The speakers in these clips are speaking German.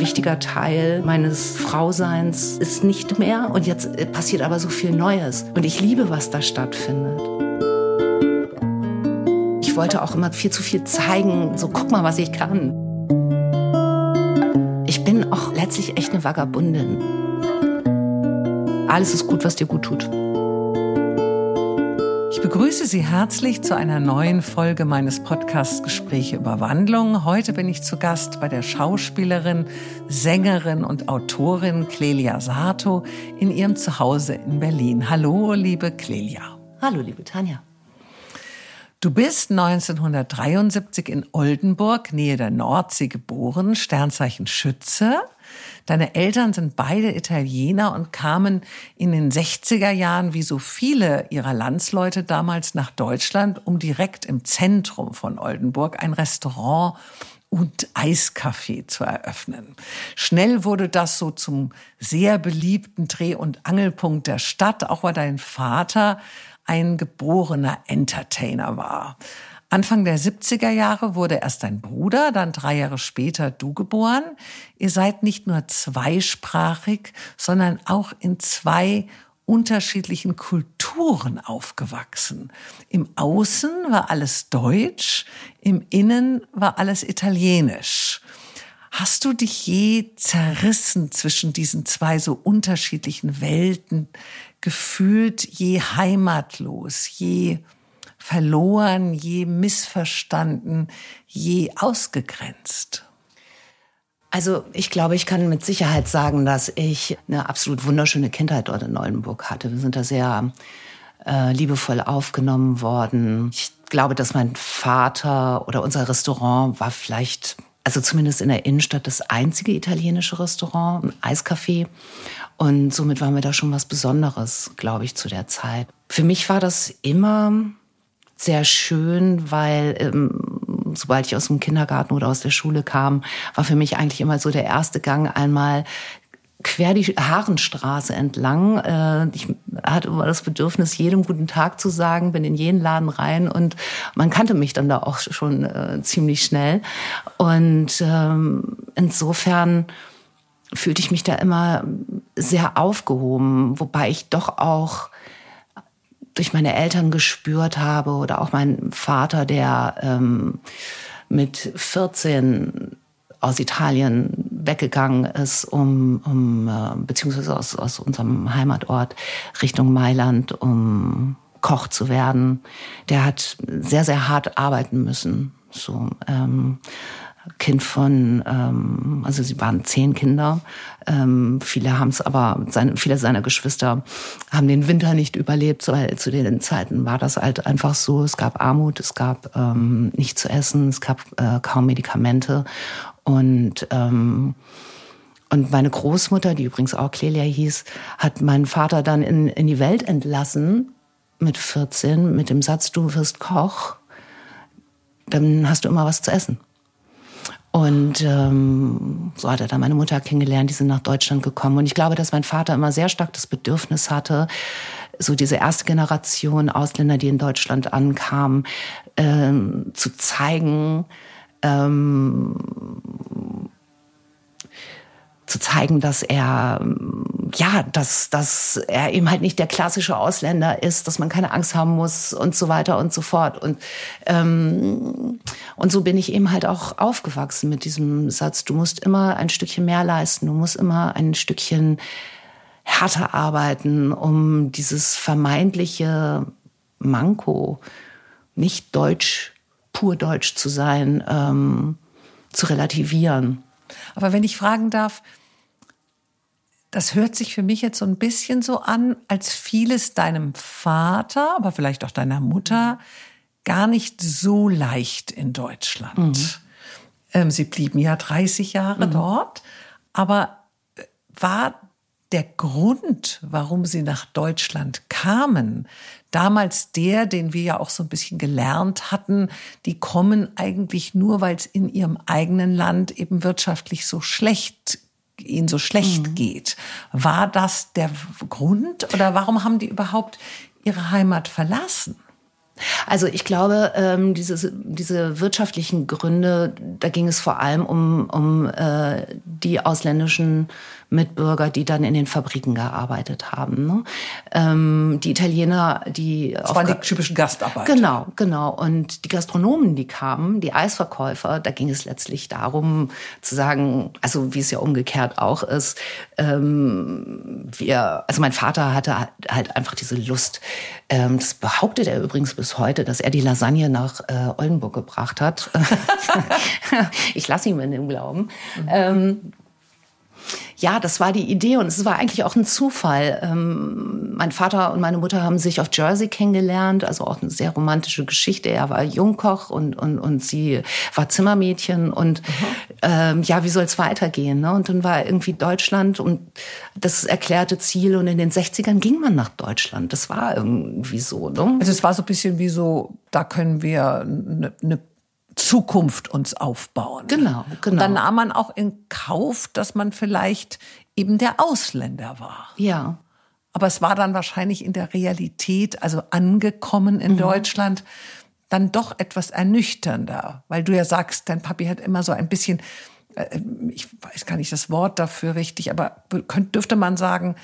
wichtiger Teil meines Frauseins ist nicht mehr. Und jetzt äh, passiert aber so viel Neues. Und ich liebe, was da stattfindet. Ich wollte auch immer viel zu viel zeigen. So, guck mal, was ich kann. Ich bin auch letztlich echt eine Vagabundin. Alles ist gut, was dir gut tut. Ich begrüße Sie herzlich zu einer neuen Folge meines Podcasts Gespräche über Wandlung. Heute bin ich zu Gast bei der Schauspielerin, Sängerin und Autorin Clelia Sato in ihrem Zuhause in Berlin. Hallo, liebe Clelia. Hallo, liebe Tanja. Du bist 1973 in Oldenburg, Nähe der Nordsee, geboren, Sternzeichen Schütze. Deine Eltern sind beide Italiener und kamen in den 60er Jahren, wie so viele ihrer Landsleute damals, nach Deutschland, um direkt im Zentrum von Oldenburg ein Restaurant und Eiscafé zu eröffnen. Schnell wurde das so zum sehr beliebten Dreh- und Angelpunkt der Stadt, auch weil dein Vater ein geborener Entertainer war. Anfang der 70er Jahre wurde erst dein Bruder, dann drei Jahre später du geboren. Ihr seid nicht nur zweisprachig, sondern auch in zwei unterschiedlichen Kulturen aufgewachsen. Im Außen war alles Deutsch, im Innen war alles Italienisch. Hast du dich je zerrissen zwischen diesen zwei so unterschiedlichen Welten, gefühlt je heimatlos, je verloren, je missverstanden, je ausgegrenzt? Also ich glaube, ich kann mit Sicherheit sagen, dass ich eine absolut wunderschöne Kindheit dort in Neuenburg hatte. Wir sind da sehr äh, liebevoll aufgenommen worden. Ich glaube, dass mein Vater oder unser Restaurant war vielleicht, also zumindest in der Innenstadt, das einzige italienische Restaurant, ein Eiscafé. Und somit war mir da schon was Besonderes, glaube ich, zu der Zeit. Für mich war das immer sehr schön, weil ähm, sobald ich aus dem Kindergarten oder aus der Schule kam, war für mich eigentlich immer so der erste Gang einmal quer die Haarenstraße entlang. Äh, ich hatte immer das Bedürfnis, jedem guten Tag zu sagen, bin in jeden Laden rein und man kannte mich dann da auch schon äh, ziemlich schnell. Und ähm, insofern fühlte ich mich da immer sehr aufgehoben, wobei ich doch auch durch meine Eltern gespürt habe oder auch mein Vater, der ähm, mit 14 aus Italien weggegangen ist, um, um äh, beziehungsweise aus, aus unserem Heimatort Richtung Mailand, um Koch zu werden. Der hat sehr, sehr hart arbeiten müssen. So, ähm, Kind von, ähm, also sie waren zehn Kinder. Ähm, viele haben es aber, seine, viele seiner Geschwister haben den Winter nicht überlebt, weil zu den Zeiten war das halt einfach so. Es gab Armut, es gab ähm, nicht zu essen, es gab äh, kaum Medikamente und ähm, und meine Großmutter, die übrigens auch Clelia hieß, hat meinen Vater dann in, in die Welt entlassen mit 14 mit dem Satz, du wirst Koch, dann hast du immer was zu essen. Und ähm, so hat er dann meine Mutter kennengelernt, die sind nach Deutschland gekommen. Und ich glaube, dass mein Vater immer sehr stark das Bedürfnis hatte, so diese erste Generation Ausländer, die in Deutschland ankamen, ähm, zu zeigen, ähm, zu zeigen, dass er ja, dass, dass er eben halt nicht der klassische Ausländer ist, dass man keine Angst haben muss und so weiter und so fort. Und, ähm, und so bin ich eben halt auch aufgewachsen mit diesem Satz, du musst immer ein Stückchen mehr leisten, du musst immer ein Stückchen härter arbeiten, um dieses vermeintliche Manko, nicht deutsch, pur deutsch zu sein, ähm, zu relativieren. Aber wenn ich fragen darf, das hört sich für mich jetzt so ein bisschen so an, als fiel es deinem Vater, aber vielleicht auch deiner Mutter gar nicht so leicht in Deutschland. Mhm. Ähm, sie blieben ja 30 Jahre mhm. dort, aber äh, war der Grund, warum sie nach Deutschland kamen, damals der, den wir ja auch so ein bisschen gelernt hatten, die kommen eigentlich nur, weil es in ihrem eigenen Land eben wirtschaftlich so schlecht ihnen so schlecht mhm. geht. War das der Grund oder warum haben die überhaupt ihre Heimat verlassen? Also ich glaube, ähm, diese, diese wirtschaftlichen Gründe, da ging es vor allem um, um äh, die ausländischen Mitbürger, die dann in den Fabriken gearbeitet haben. Ne? Ähm, die Italiener, die... Das waren die typischen Gastarbeiter. Genau, genau. Und die Gastronomen, die kamen, die Eisverkäufer, da ging es letztlich darum zu sagen, also wie es ja umgekehrt auch ist, ähm, wir, also mein Vater hatte halt einfach diese Lust, ähm, das behauptet er übrigens bis heute, dass er die Lasagne nach äh, Oldenburg gebracht hat. ich lasse ihn in dem Glauben. Mhm. Ähm, ja, das war die Idee und es war eigentlich auch ein Zufall. Ähm, mein Vater und meine Mutter haben sich auf Jersey kennengelernt, also auch eine sehr romantische Geschichte. Er war Jungkoch und, und, und sie war Zimmermädchen und ähm, ja, wie soll es weitergehen? Ne? Und dann war irgendwie Deutschland und das erklärte Ziel und in den 60ern ging man nach Deutschland. Das war irgendwie so. Ne? Also es war so ein bisschen wie so, da können wir eine ne Zukunft uns aufbauen. Genau, genau. Und dann nahm man auch in Kauf, dass man vielleicht eben der Ausländer war. Ja. Aber es war dann wahrscheinlich in der Realität, also angekommen in mhm. Deutschland, dann doch etwas ernüchternder, weil du ja sagst, dein Papi hat immer so ein bisschen, äh, ich weiß gar nicht das Wort dafür richtig, aber dürfte man sagen,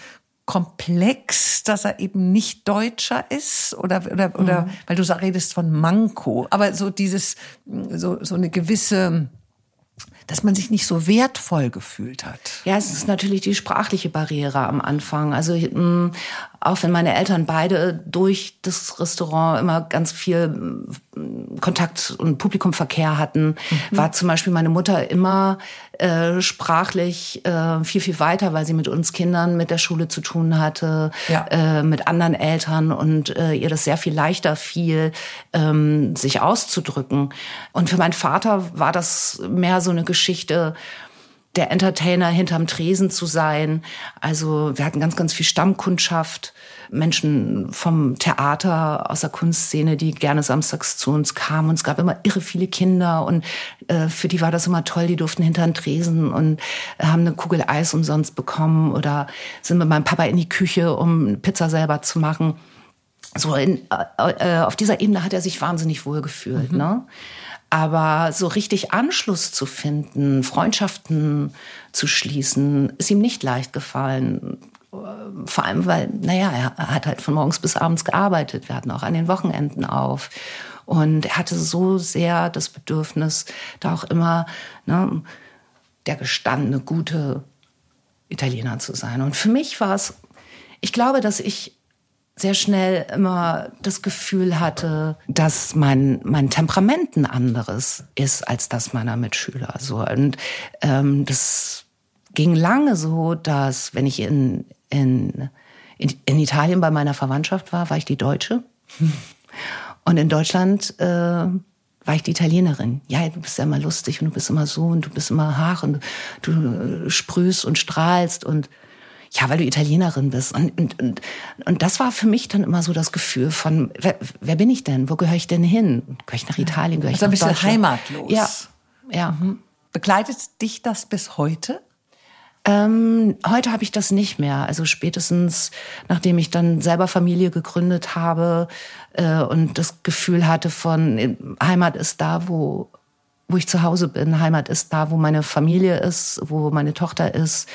komplex, dass er eben nicht Deutscher ist oder oder oder mhm. weil du redest von Manko, aber so dieses so so eine gewisse dass man sich nicht so wertvoll gefühlt hat. Ja, es ist natürlich die sprachliche Barriere am Anfang. Also mh, auch wenn meine Eltern beide durch das Restaurant immer ganz viel Kontakt und Publikumverkehr hatten, mhm. war zum Beispiel meine Mutter immer äh, sprachlich äh, viel, viel weiter, weil sie mit uns Kindern, mit der Schule zu tun hatte, ja. äh, mit anderen Eltern und äh, ihr das sehr viel leichter fiel, ähm, sich auszudrücken. Und für meinen Vater war das mehr so eine Geschichte, der Entertainer hinterm Tresen zu sein. Also wir hatten ganz, ganz viel Stammkundschaft. Menschen vom Theater, aus der Kunstszene, die gerne samstags zu uns kamen. Und es gab immer irre viele Kinder und äh, für die war das immer toll. Die durften hinter den Tresen und haben eine Kugel Eis umsonst bekommen oder sind mit meinem Papa in die Küche, um Pizza selber zu machen. So in, äh, äh auf dieser Ebene hat er sich wahnsinnig wohl gefühlt. Mhm. Ne? Aber so richtig Anschluss zu finden, Freundschaften zu schließen, ist ihm nicht leicht gefallen. Vor allem, weil, naja, er hat halt von morgens bis abends gearbeitet. Wir hatten auch an den Wochenenden auf. Und er hatte so sehr das Bedürfnis, da auch immer ne, der gestandene, gute Italiener zu sein. Und für mich war es, ich glaube, dass ich sehr schnell immer das Gefühl hatte, dass mein, mein Temperament ein anderes ist als das meiner Mitschüler. So. Und ähm, das ging lange so, dass wenn ich in, in, in, Italien bei meiner Verwandtschaft war, war ich die Deutsche. Und in Deutschland äh, war ich die Italienerin. Ja, du bist ja immer lustig und du bist immer so und du bist immer hach und du, du sprühst und strahlst und ja, weil du Italienerin bist. Und, und, und, und das war für mich dann immer so das Gefühl von, wer, wer bin ich denn? Wo gehöre ich denn hin? Gehöre ich nach Italien? Gehöre ich also nach ein bisschen heimatlos. Ja, ja. Mhm. Begleitet dich das bis heute? Ähm, heute habe ich das nicht mehr. Also spätestens, nachdem ich dann selber Familie gegründet habe äh, und das Gefühl hatte von Heimat ist da, wo wo ich zu Hause bin. Heimat ist da, wo meine Familie ist, wo meine Tochter ist.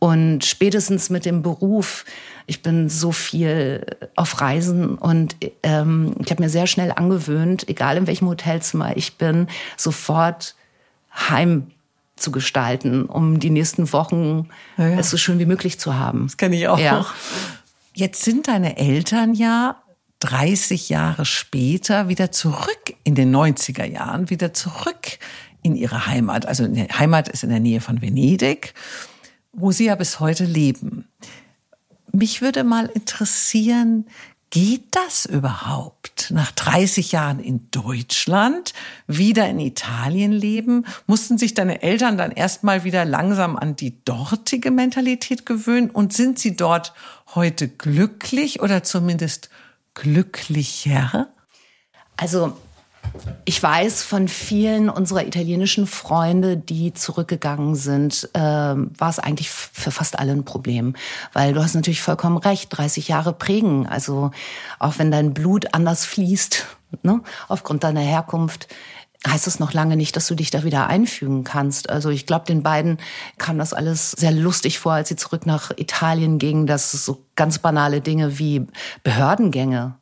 Und spätestens mit dem Beruf, ich bin so viel auf Reisen und ähm, ich habe mir sehr schnell angewöhnt, egal in welchem Hotelzimmer ich bin, sofort heim zu gestalten, um die nächsten Wochen ja, ja. es so schön wie möglich zu haben. Das kenne ich auch. Ja. Jetzt sind deine Eltern ja 30 Jahre später wieder zurück in den 90er Jahren, wieder zurück in ihre Heimat. Also die Heimat ist in der Nähe von Venedig wo Sie ja bis heute leben. Mich würde mal interessieren, geht das überhaupt? Nach 30 Jahren in Deutschland, wieder in Italien leben, mussten sich deine Eltern dann erstmal wieder langsam an die dortige Mentalität gewöhnen und sind sie dort heute glücklich oder zumindest glücklicher? Also Ich weiß von vielen unserer italienischen Freunde, die zurückgegangen sind, äh, war es eigentlich für fast alle ein Problem. Weil du hast natürlich vollkommen recht, 30 Jahre prägen. Also auch wenn dein Blut anders fließt, ne, aufgrund deiner Herkunft, heißt es noch lange nicht, dass du dich da wieder einfügen kannst. Also ich glaube, den beiden kam das alles sehr lustig vor, als sie zurück nach Italien gingen, dass so ganz banale Dinge wie Behördengänge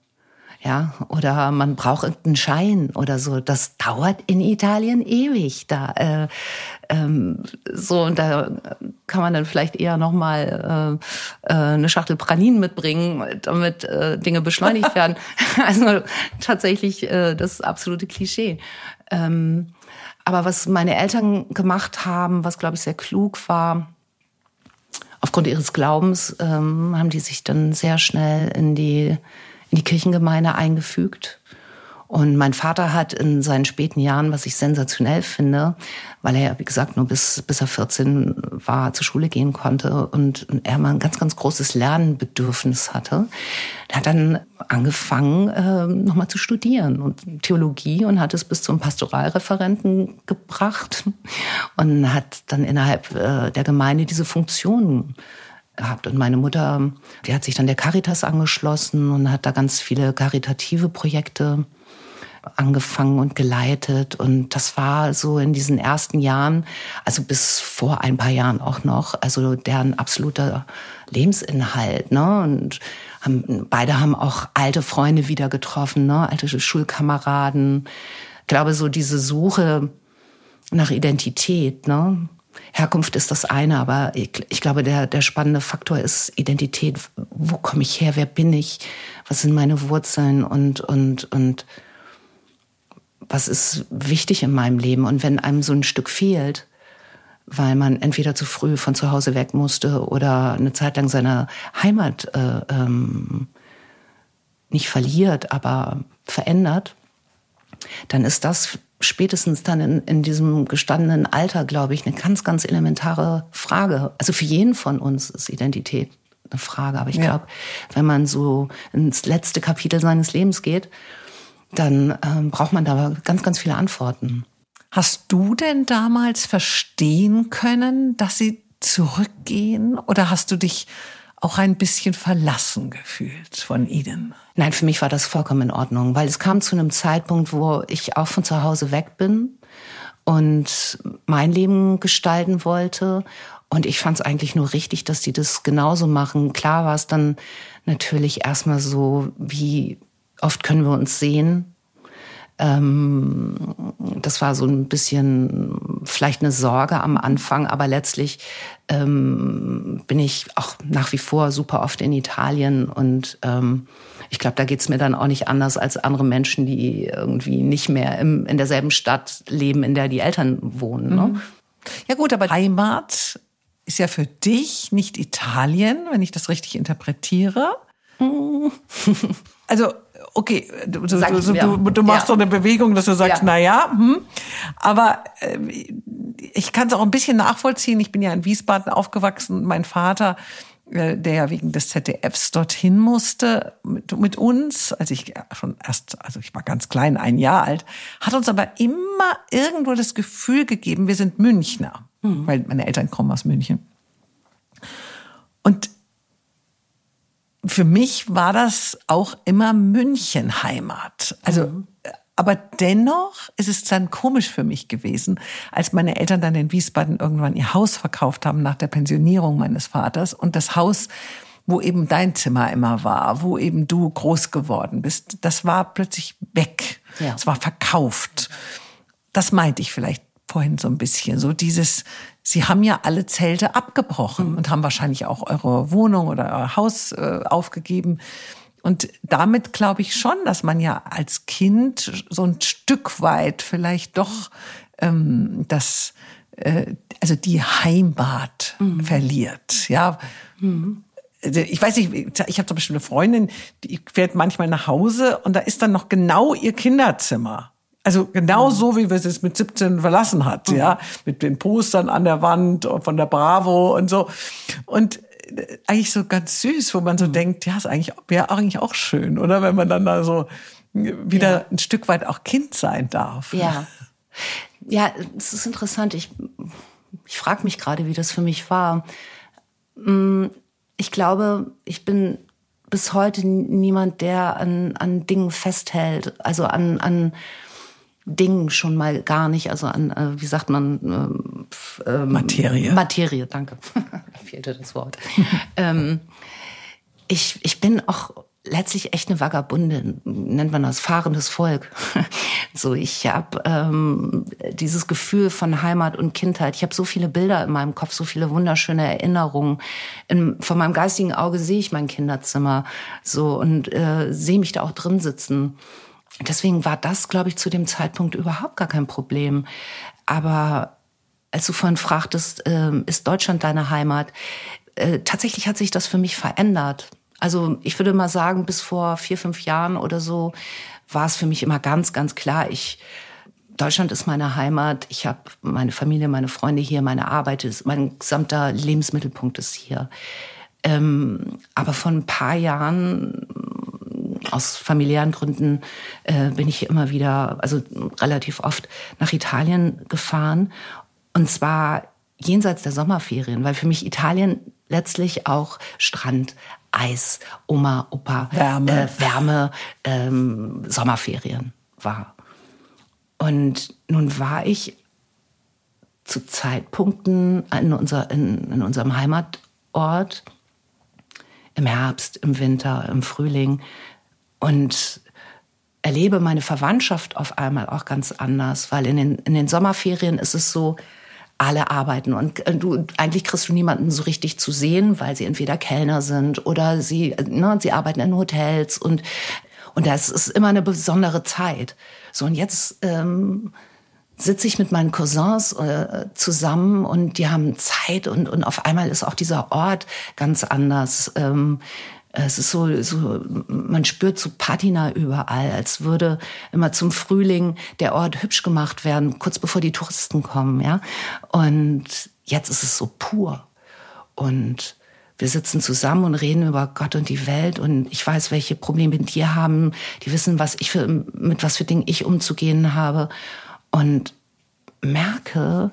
ja, oder man braucht irgendeinen Schein oder so. Das dauert in Italien ewig. Da äh, ähm, so und da kann man dann vielleicht eher noch mal äh, äh, eine Schachtel Pranin mitbringen, damit äh, Dinge beschleunigt werden. also tatsächlich äh, das absolute Klischee. Ähm, aber was meine Eltern gemacht haben, was glaube ich sehr klug war, aufgrund ihres Glaubens, ähm, haben die sich dann sehr schnell in die in die Kirchengemeinde eingefügt. Und mein Vater hat in seinen späten Jahren, was ich sensationell finde, weil er wie gesagt, nur bis, bis er 14 war, zur Schule gehen konnte und er mal ein ganz, ganz großes Lernbedürfnis hatte, hat dann angefangen, äh, nochmal zu studieren und Theologie und hat es bis zum Pastoralreferenten gebracht und hat dann innerhalb äh, der Gemeinde diese Funktionen gehabt. Und meine Mutter, die hat sich dann der Caritas angeschlossen und hat da ganz viele karitative Projekte angefangen und geleitet. Und das war so in diesen ersten Jahren, also bis vor ein paar Jahren auch noch, also deren absoluter Lebensinhalt. Ne? Und haben, beide haben auch alte Freunde wieder getroffen, ne? alte Schulkameraden. Ich glaube, so diese Suche nach Identität, ne? Herkunft ist das eine, aber ich, ich, glaube, der, der spannende Faktor ist Identität. Wo komme ich her? Wer bin ich? Was sind meine Wurzeln? Und, und, und was ist wichtig in meinem Leben? Und wenn einem so ein Stück fehlt, weil man entweder zu früh von zu Hause weg musste oder eine Zeit lang seine Heimat äh, ähm, nicht verliert, aber verändert, dann ist das spätestens dann in, in diesem gestandenen Alter, glaube ich, eine ganz, ganz elementare Frage. Also für jeden von uns ist Identität eine Frage. Aber ich ja. glaube, wenn man so ins letzte Kapitel seines Lebens geht, dann ähm, braucht man da ganz, ganz viele Antworten. Hast du denn damals verstehen können, dass sie zurückgehen? Oder hast du dich auch ein bisschen verlassen gefühlt von ihnen? Nein, für mich war das vollkommen in Ordnung, weil es kam zu einem Zeitpunkt, wo ich auch von zu Hause weg bin und mein Leben gestalten wollte. Und ich fand es eigentlich nur richtig, dass die das genauso machen. Klar war es dann natürlich erstmal so, wie oft können wir uns sehen? Ähm, das war so ein bisschen vielleicht eine Sorge am Anfang, aber letztlich ähm, bin ich auch nach wie vor super oft in Italien und ähm, ich glaube, da geht's mir dann auch nicht anders als andere Menschen, die irgendwie nicht mehr im, in derselben Stadt leben, in der die Eltern wohnen. Ne? Mhm. Ja gut, aber Heimat ist ja für dich nicht Italien, wenn ich das richtig interpretiere. also okay, du, du, du, du machst ja. so eine Bewegung, dass du sagst, ja. na ja, hm. aber äh, ich kann es auch ein bisschen nachvollziehen. Ich bin ja in Wiesbaden aufgewachsen. Mein Vater, äh, der ja wegen des ZDFs dorthin musste mit, mit uns, als ich schon erst, also ich war ganz klein, ein Jahr alt, hat uns aber immer irgendwo das Gefühl gegeben, wir sind Münchner, mhm. weil meine Eltern kommen aus München. Und für mich war das auch immer München Heimat. Also, mhm. Aber dennoch ist es dann komisch für mich gewesen, als meine Eltern dann in Wiesbaden irgendwann ihr Haus verkauft haben nach der Pensionierung meines Vaters und das Haus, wo eben dein Zimmer immer war, wo eben du groß geworden bist, das war plötzlich weg. Ja. Es war verkauft. Das meinte ich vielleicht vorhin so ein bisschen. So dieses, Sie haben ja alle Zelte abgebrochen mhm. und haben wahrscheinlich auch eure Wohnung oder euer Haus äh, aufgegeben. Und damit glaube ich schon, dass man ja als Kind so ein Stück weit vielleicht doch ähm, das, äh, also die Heimat mhm. verliert. Ja. Mhm. Also ich weiß nicht, ich habe zum Beispiel eine Freundin, die fährt manchmal nach Hause und da ist dann noch genau ihr Kinderzimmer. Also genau mhm. so, wie wir es mit 17 verlassen hat, mhm. ja, mit den Postern an der Wand von der Bravo und so. Und eigentlich so ganz süß, wo man so mhm. denkt, ja, ist eigentlich wäre eigentlich auch schön, oder wenn man dann da so wieder ja. ein Stück weit auch Kind sein darf. Ja. Ja, es ist interessant. Ich, ich frage mich gerade, wie das für mich war. Mm, ich glaube, ich bin bis heute niemand, der an, an Dingen festhält, also an, an Dingen schon mal gar nicht, also an, äh, wie sagt man? Äh, ähm, Materie. Materie, danke. fehlte das Wort. ähm, ich, ich bin auch letztlich echt eine Vagabundin, nennt man das, fahrendes Volk. so, ich habe ähm, dieses Gefühl von Heimat und Kindheit. Ich habe so viele Bilder in meinem Kopf, so viele wunderschöne Erinnerungen. In, von meinem geistigen Auge sehe ich mein Kinderzimmer so und äh, sehe mich da auch drin sitzen. Deswegen war das, glaube ich, zu dem Zeitpunkt überhaupt gar kein Problem. Aber als du vorhin fragtest, äh, ist Deutschland deine Heimat? Äh, tatsächlich hat sich das für mich verändert. Also ich würde mal sagen, bis vor vier, fünf Jahren oder so war es für mich immer ganz, ganz klar, ich Deutschland ist meine Heimat. Ich habe meine Familie, meine Freunde hier, meine Arbeit ist, mein gesamter Lebensmittelpunkt ist hier. Ähm, aber vor ein paar Jahren aus familiären Gründen äh, bin ich immer wieder, also relativ oft nach Italien gefahren. Und zwar jenseits der Sommerferien, weil für mich Italien letztlich auch Strand, Eis, Oma, Opa, Wärme, äh, Wärme ähm, Sommerferien war. Und nun war ich zu Zeitpunkten in, unser, in, in unserem Heimatort im Herbst, im Winter, im Frühling und erlebe meine Verwandtschaft auf einmal auch ganz anders, weil in den, in den Sommerferien ist es so, alle arbeiten und äh, du eigentlich kriegst du niemanden so richtig zu sehen, weil sie entweder Kellner sind oder sie ne, sie arbeiten in Hotels und und das ist immer eine besondere Zeit. So und jetzt ähm, sitze ich mit meinen Cousins äh, zusammen und die haben Zeit und und auf einmal ist auch dieser Ort ganz anders. Ähm, es ist so, so, man spürt so Patina überall, als würde immer zum Frühling der Ort hübsch gemacht werden, kurz bevor die Touristen kommen, ja. Und jetzt ist es so pur. Und wir sitzen zusammen und reden über Gott und die Welt und ich weiß, welche Probleme die haben. Die wissen, was ich für, mit was für Dingen ich umzugehen habe. Und merke,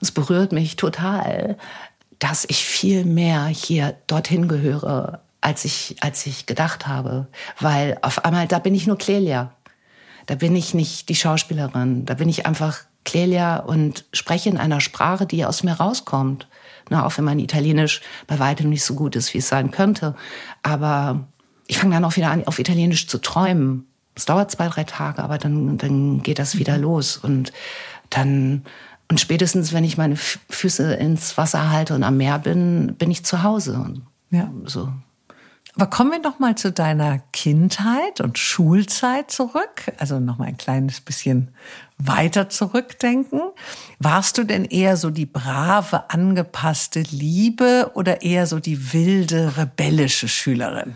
es berührt mich total, dass ich viel mehr hier dorthin gehöre, als ich, als ich gedacht habe. Weil auf einmal, da bin ich nur Clelia. Da bin ich nicht die Schauspielerin. Da bin ich einfach Clelia und spreche in einer Sprache, die aus mir rauskommt. Na, auch wenn mein Italienisch bei weitem nicht so gut ist, wie es sein könnte. Aber ich fange dann auch wieder an, auf Italienisch zu träumen. Es dauert zwei, drei Tage, aber dann, dann geht das wieder los. Und dann, und spätestens, wenn ich meine Füße ins Wasser halte und am Meer bin, bin ich zu Hause. Ja. So. Aber kommen wir noch mal zu deiner Kindheit und Schulzeit zurück. Also noch mal ein kleines bisschen weiter zurückdenken. Warst du denn eher so die brave, angepasste Liebe oder eher so die wilde, rebellische Schülerin?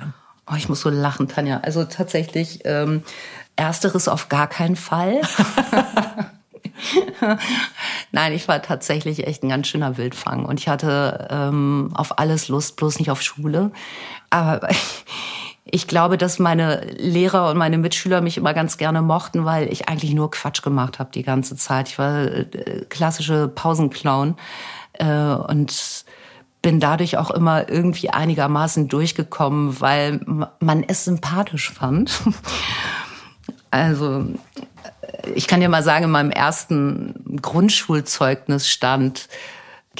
Oh, ich muss so lachen, Tanja. Also tatsächlich ähm, ersteres auf gar keinen Fall. Nein, ich war tatsächlich echt ein ganz schöner Wildfang und ich hatte ähm, auf alles Lust, bloß nicht auf Schule. Aber ich glaube, dass meine Lehrer und meine Mitschüler mich immer ganz gerne mochten, weil ich eigentlich nur Quatsch gemacht habe die ganze Zeit. Ich war äh, klassische Pausenclown äh, und bin dadurch auch immer irgendwie einigermaßen durchgekommen, weil man es sympathisch fand. Also ich kann dir mal sagen, in meinem ersten Grundschulzeugnis stand,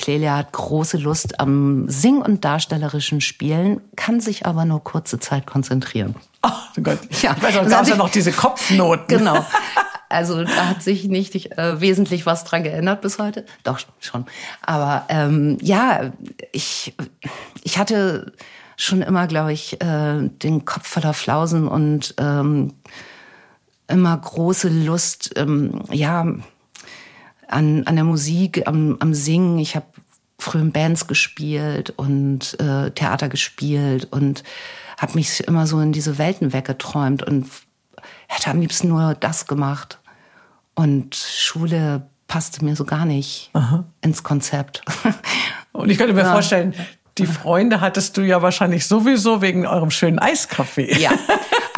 Clelia hat große Lust am Sing- und darstellerischen Spielen, kann sich aber nur kurze Zeit konzentrieren. Oh Gott, ja, ich weiß auch, gab ja noch diese Kopfnoten. Genau. Also da hat sich nicht äh, wesentlich was dran geändert bis heute. Doch schon. Aber ähm, ja, ich ich hatte schon immer, glaube ich, äh, den Kopf voller Flausen und ähm, immer große Lust, ähm, ja, an, an der Musik, am, am Singen. Ich habe früher in Bands gespielt und äh, Theater gespielt und habe mich immer so in diese Welten weggeträumt und hätte am liebsten nur das gemacht. Und Schule passte mir so gar nicht Aha. ins Konzept. Und ich könnte mir ja. vorstellen, die Freunde hattest du ja wahrscheinlich sowieso wegen eurem schönen Eiskaffee. Ja,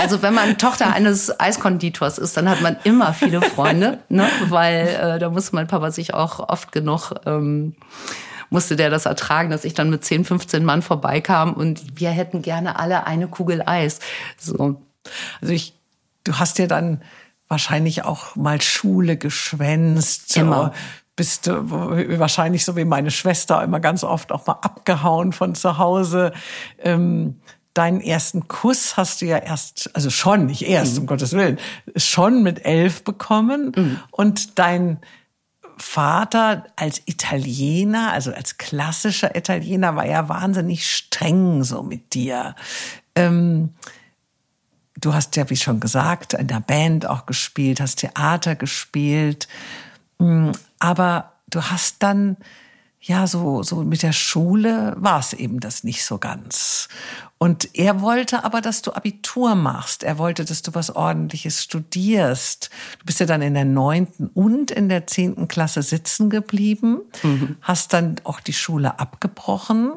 Also wenn man Tochter eines Eiskonditors ist, dann hat man immer viele Freunde, ne? weil äh, da muss mein Papa sich auch oft genug ähm, musste der das ertragen, dass ich dann mit 10, 15 Mann vorbeikam und wir hätten gerne alle eine Kugel Eis. So. Also ich, du hast ja dann wahrscheinlich auch mal Schule geschwänzt. Immer. Bist du wahrscheinlich so wie meine Schwester immer ganz oft auch mal abgehauen von zu Hause. Ähm, deinen ersten Kuss hast du ja erst, also schon, nicht erst, mhm. um Gottes Willen, schon mit elf bekommen. Mhm. Und dein Vater als Italiener, also als klassischer Italiener, war ja wahnsinnig streng so mit dir. Ähm, du hast ja, wie schon gesagt, in der Band auch gespielt, hast Theater gespielt. Mm, aber du hast dann, ja, so, so mit der Schule war es eben das nicht so ganz. Und er wollte aber, dass du Abitur machst. Er wollte, dass du was Ordentliches studierst. Du bist ja dann in der neunten und in der zehnten Klasse sitzen geblieben, mhm. hast dann auch die Schule abgebrochen.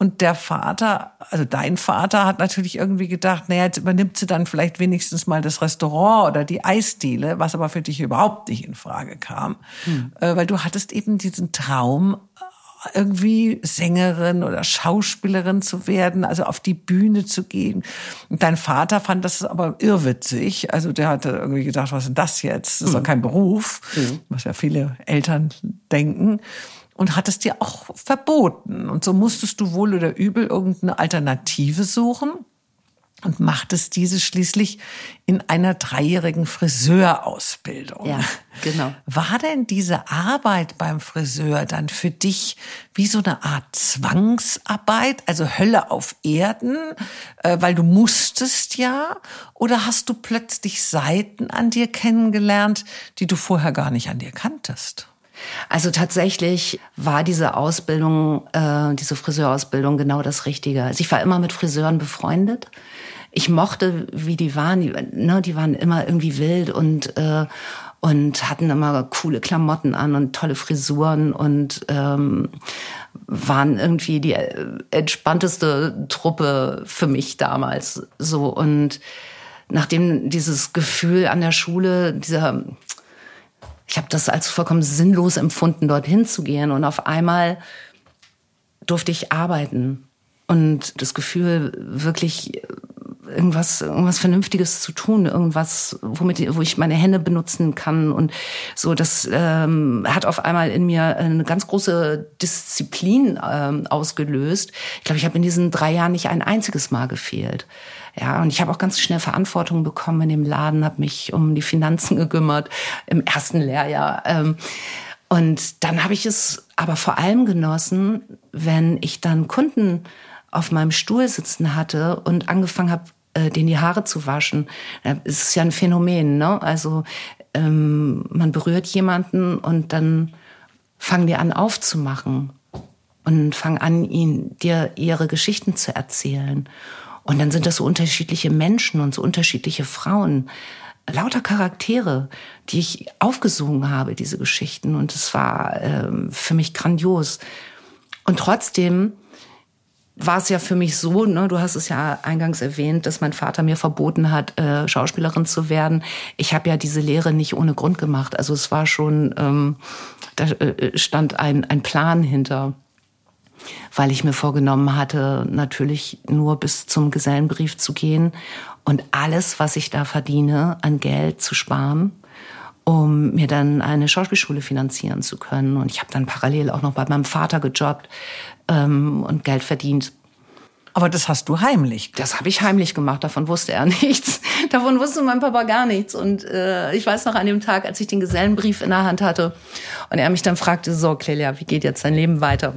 Und der Vater, also dein Vater hat natürlich irgendwie gedacht, naja, jetzt übernimmt sie dann vielleicht wenigstens mal das Restaurant oder die Eisdiele, was aber für dich überhaupt nicht in Frage kam. Mhm. Weil du hattest eben diesen Traum, irgendwie Sängerin oder Schauspielerin zu werden, also auf die Bühne zu gehen. Und dein Vater fand das aber irrwitzig. Also der hatte irgendwie gedacht, was ist denn das jetzt? Das ist doch mhm. kein Beruf, mhm. was ja viele Eltern denken. Und hat es dir auch verboten. Und so musstest du wohl oder übel irgendeine Alternative suchen und machtest diese schließlich in einer dreijährigen Friseurausbildung. Ja, genau. War denn diese Arbeit beim Friseur dann für dich wie so eine Art Zwangsarbeit, also Hölle auf Erden, äh, weil du musstest ja? Oder hast du plötzlich Seiten an dir kennengelernt, die du vorher gar nicht an dir kanntest? Also tatsächlich war diese Ausbildung, äh, diese Friseurausbildung genau das Richtige. Also ich war immer mit Friseuren befreundet ich mochte, wie die waren. Die, ne, die waren immer irgendwie wild und äh, und hatten immer coole Klamotten an und tolle Frisuren und ähm, waren irgendwie die entspannteste Truppe für mich damals so und nachdem dieses Gefühl an der Schule dieser ich habe das als vollkommen sinnlos empfunden dorthin zu gehen und auf einmal durfte ich arbeiten und das Gefühl wirklich irgendwas, irgendwas Vernünftiges zu tun, irgendwas, womit, wo ich meine Hände benutzen kann und so. Das ähm, hat auf einmal in mir eine ganz große Disziplin ähm, ausgelöst. Ich glaube, ich habe in diesen drei Jahren nicht ein einziges Mal gefehlt. Ja, und ich habe auch ganz schnell Verantwortung bekommen in dem Laden, habe mich um die Finanzen gekümmert im ersten Lehrjahr. Ähm, und dann habe ich es aber vor allem genossen, wenn ich dann Kunden auf meinem Stuhl sitzen hatte und angefangen habe, äh, denen die Haare zu waschen. Es ist ja ein Phänomen, ne? Also ähm, man berührt jemanden und dann fangen die an aufzumachen und fangen an, ihnen dir ihre Geschichten zu erzählen. Und dann sind das so unterschiedliche Menschen und so unterschiedliche Frauen. Lauter Charaktere, die ich aufgesungen habe, diese Geschichten. Und es war ähm, für mich grandios. Und trotzdem war es ja für mich so, ne, du hast es ja eingangs erwähnt, dass mein Vater mir verboten hat, äh, Schauspielerin zu werden. Ich habe ja diese Lehre nicht ohne Grund gemacht. Also es war schon, ähm, da äh, stand ein, ein Plan hinter, weil ich mir vorgenommen hatte, natürlich nur bis zum Gesellenbrief zu gehen und alles, was ich da verdiene, an Geld zu sparen um mir dann eine Schauspielschule finanzieren zu können. Und ich habe dann parallel auch noch bei meinem Vater gejobbt ähm, und Geld verdient. Aber das hast du heimlich. Das habe ich heimlich gemacht. Davon wusste er nichts. Davon wusste mein Papa gar nichts. Und äh, ich weiß noch an dem Tag, als ich den Gesellenbrief in der Hand hatte und er mich dann fragte: So, Clelia, wie geht jetzt dein Leben weiter?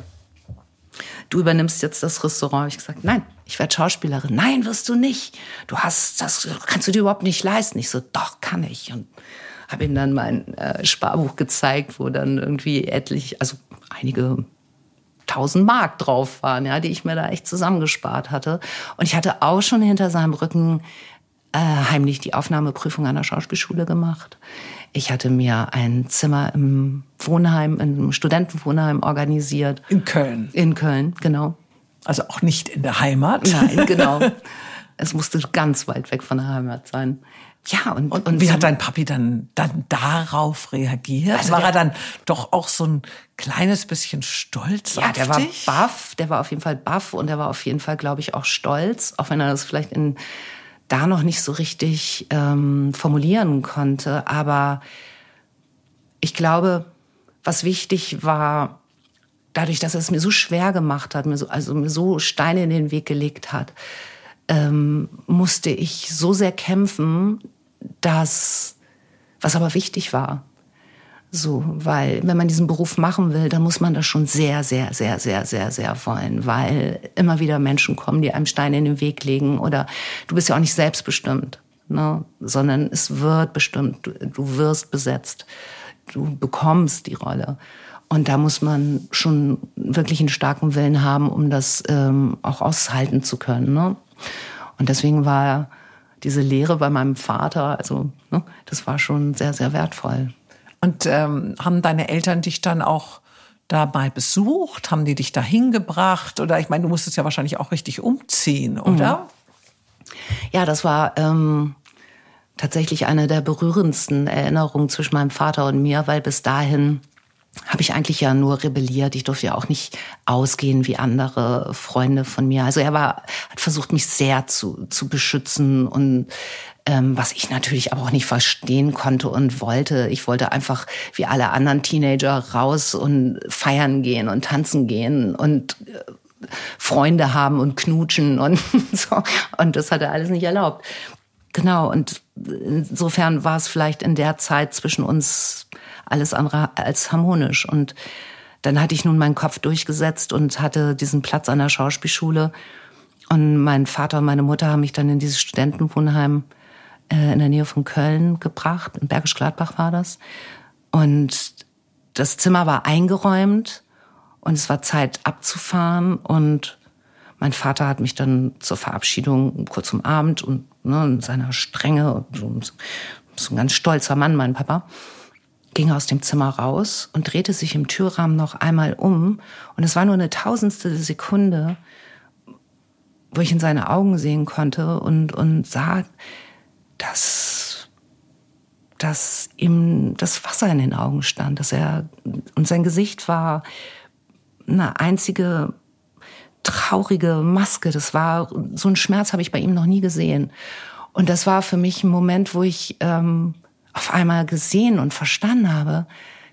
Du übernimmst jetzt das Restaurant. Ich gesagt: Nein, ich werde Schauspielerin. Nein, wirst du nicht. Du hast das kannst du dir überhaupt nicht leisten. Ich so: Doch, kann ich. Und habe ihm dann mein äh, Sparbuch gezeigt, wo dann irgendwie etlich, also einige tausend Mark drauf waren, ja, die ich mir da echt zusammengespart hatte. Und ich hatte auch schon hinter seinem Rücken äh, heimlich die Aufnahmeprüfung an der Schauspielschule gemacht. Ich hatte mir ein Zimmer im Wohnheim, im Studentenwohnheim organisiert. In Köln. In Köln, genau. Also auch nicht in der Heimat. Nein, genau. Es musste ganz weit weg von der Heimat sein. Ja, und, und, und wie so hat dein Papi dann, dann darauf reagiert? Also war er dann doch auch so ein kleines bisschen stolz Ja, der war baff, der war auf jeden Fall baff und der war auf jeden Fall, glaube ich, auch stolz, auch wenn er das vielleicht in da noch nicht so richtig ähm, formulieren konnte. Aber ich glaube, was wichtig war, dadurch, dass es mir so schwer gemacht hat, mir so, also mir so Steine in den Weg gelegt hat, ähm, musste ich so sehr kämpfen, dass, was aber wichtig war. So, weil wenn man diesen Beruf machen will, dann muss man das schon sehr, sehr, sehr, sehr, sehr, sehr wollen, weil immer wieder Menschen kommen, die einem Steine in den Weg legen oder du bist ja auch nicht selbstbestimmt, ne? sondern es wird bestimmt, du, du wirst besetzt, du bekommst die Rolle. Und da muss man schon wirklich einen starken Willen haben, um das ähm, auch aushalten zu können. Ne? Und deswegen war diese Lehre bei meinem Vater, also ne, das war schon sehr, sehr wertvoll. Und ähm, haben deine Eltern dich dann auch dabei besucht? Haben die dich da hingebracht? Oder ich meine, du musstest ja wahrscheinlich auch richtig umziehen, oder? Mhm. Ja, das war ähm, tatsächlich eine der berührendsten Erinnerungen zwischen meinem Vater und mir, weil bis dahin habe ich eigentlich ja nur rebelliert. Ich durfte ja auch nicht ausgehen wie andere Freunde von mir. Also er war, hat versucht, mich sehr zu, zu beschützen und ähm, was ich natürlich aber auch nicht verstehen konnte und wollte. Ich wollte einfach wie alle anderen Teenager raus und feiern gehen und tanzen gehen und äh, Freunde haben und knutschen und so. Und das hat er alles nicht erlaubt. Genau. Und insofern war es vielleicht in der Zeit zwischen uns alles andere als harmonisch. Und dann hatte ich nun meinen Kopf durchgesetzt und hatte diesen Platz an der Schauspielschule. Und mein Vater und meine Mutter haben mich dann in dieses Studentenwohnheim in der Nähe von Köln gebracht. In Bergisch Gladbach war das. Und das Zimmer war eingeräumt und es war Zeit abzufahren. Und mein Vater hat mich dann zur Verabschiedung kurz am Abend und ne, in seiner Strenge, so, so ein ganz stolzer Mann, mein Papa, ging aus dem Zimmer raus und drehte sich im Türrahmen noch einmal um. Und es war nur eine tausendstel Sekunde, wo ich in seine Augen sehen konnte und, und sah, dass, dass ihm das Wasser in den Augen stand, dass er, und sein Gesicht war eine einzige traurige Maske. Das war, so ein Schmerz habe ich bei ihm noch nie gesehen. Und das war für mich ein Moment, wo ich, ähm, auf einmal gesehen und verstanden habe,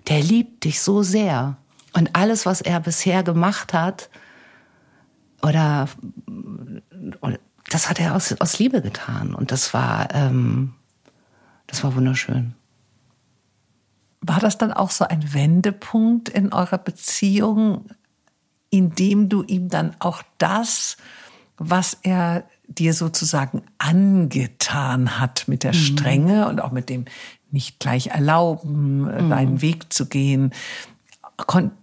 der liebt dich so sehr. Und alles, was er bisher gemacht hat, oder, oder das hat er aus, aus Liebe getan. Und das war, ähm, das war wunderschön. War das dann auch so ein Wendepunkt in eurer Beziehung, in dem du ihm dann auch das, was er dir sozusagen angetan hat mit der mhm. Strenge und auch mit dem nicht gleich erlauben, mhm. deinen Weg zu gehen,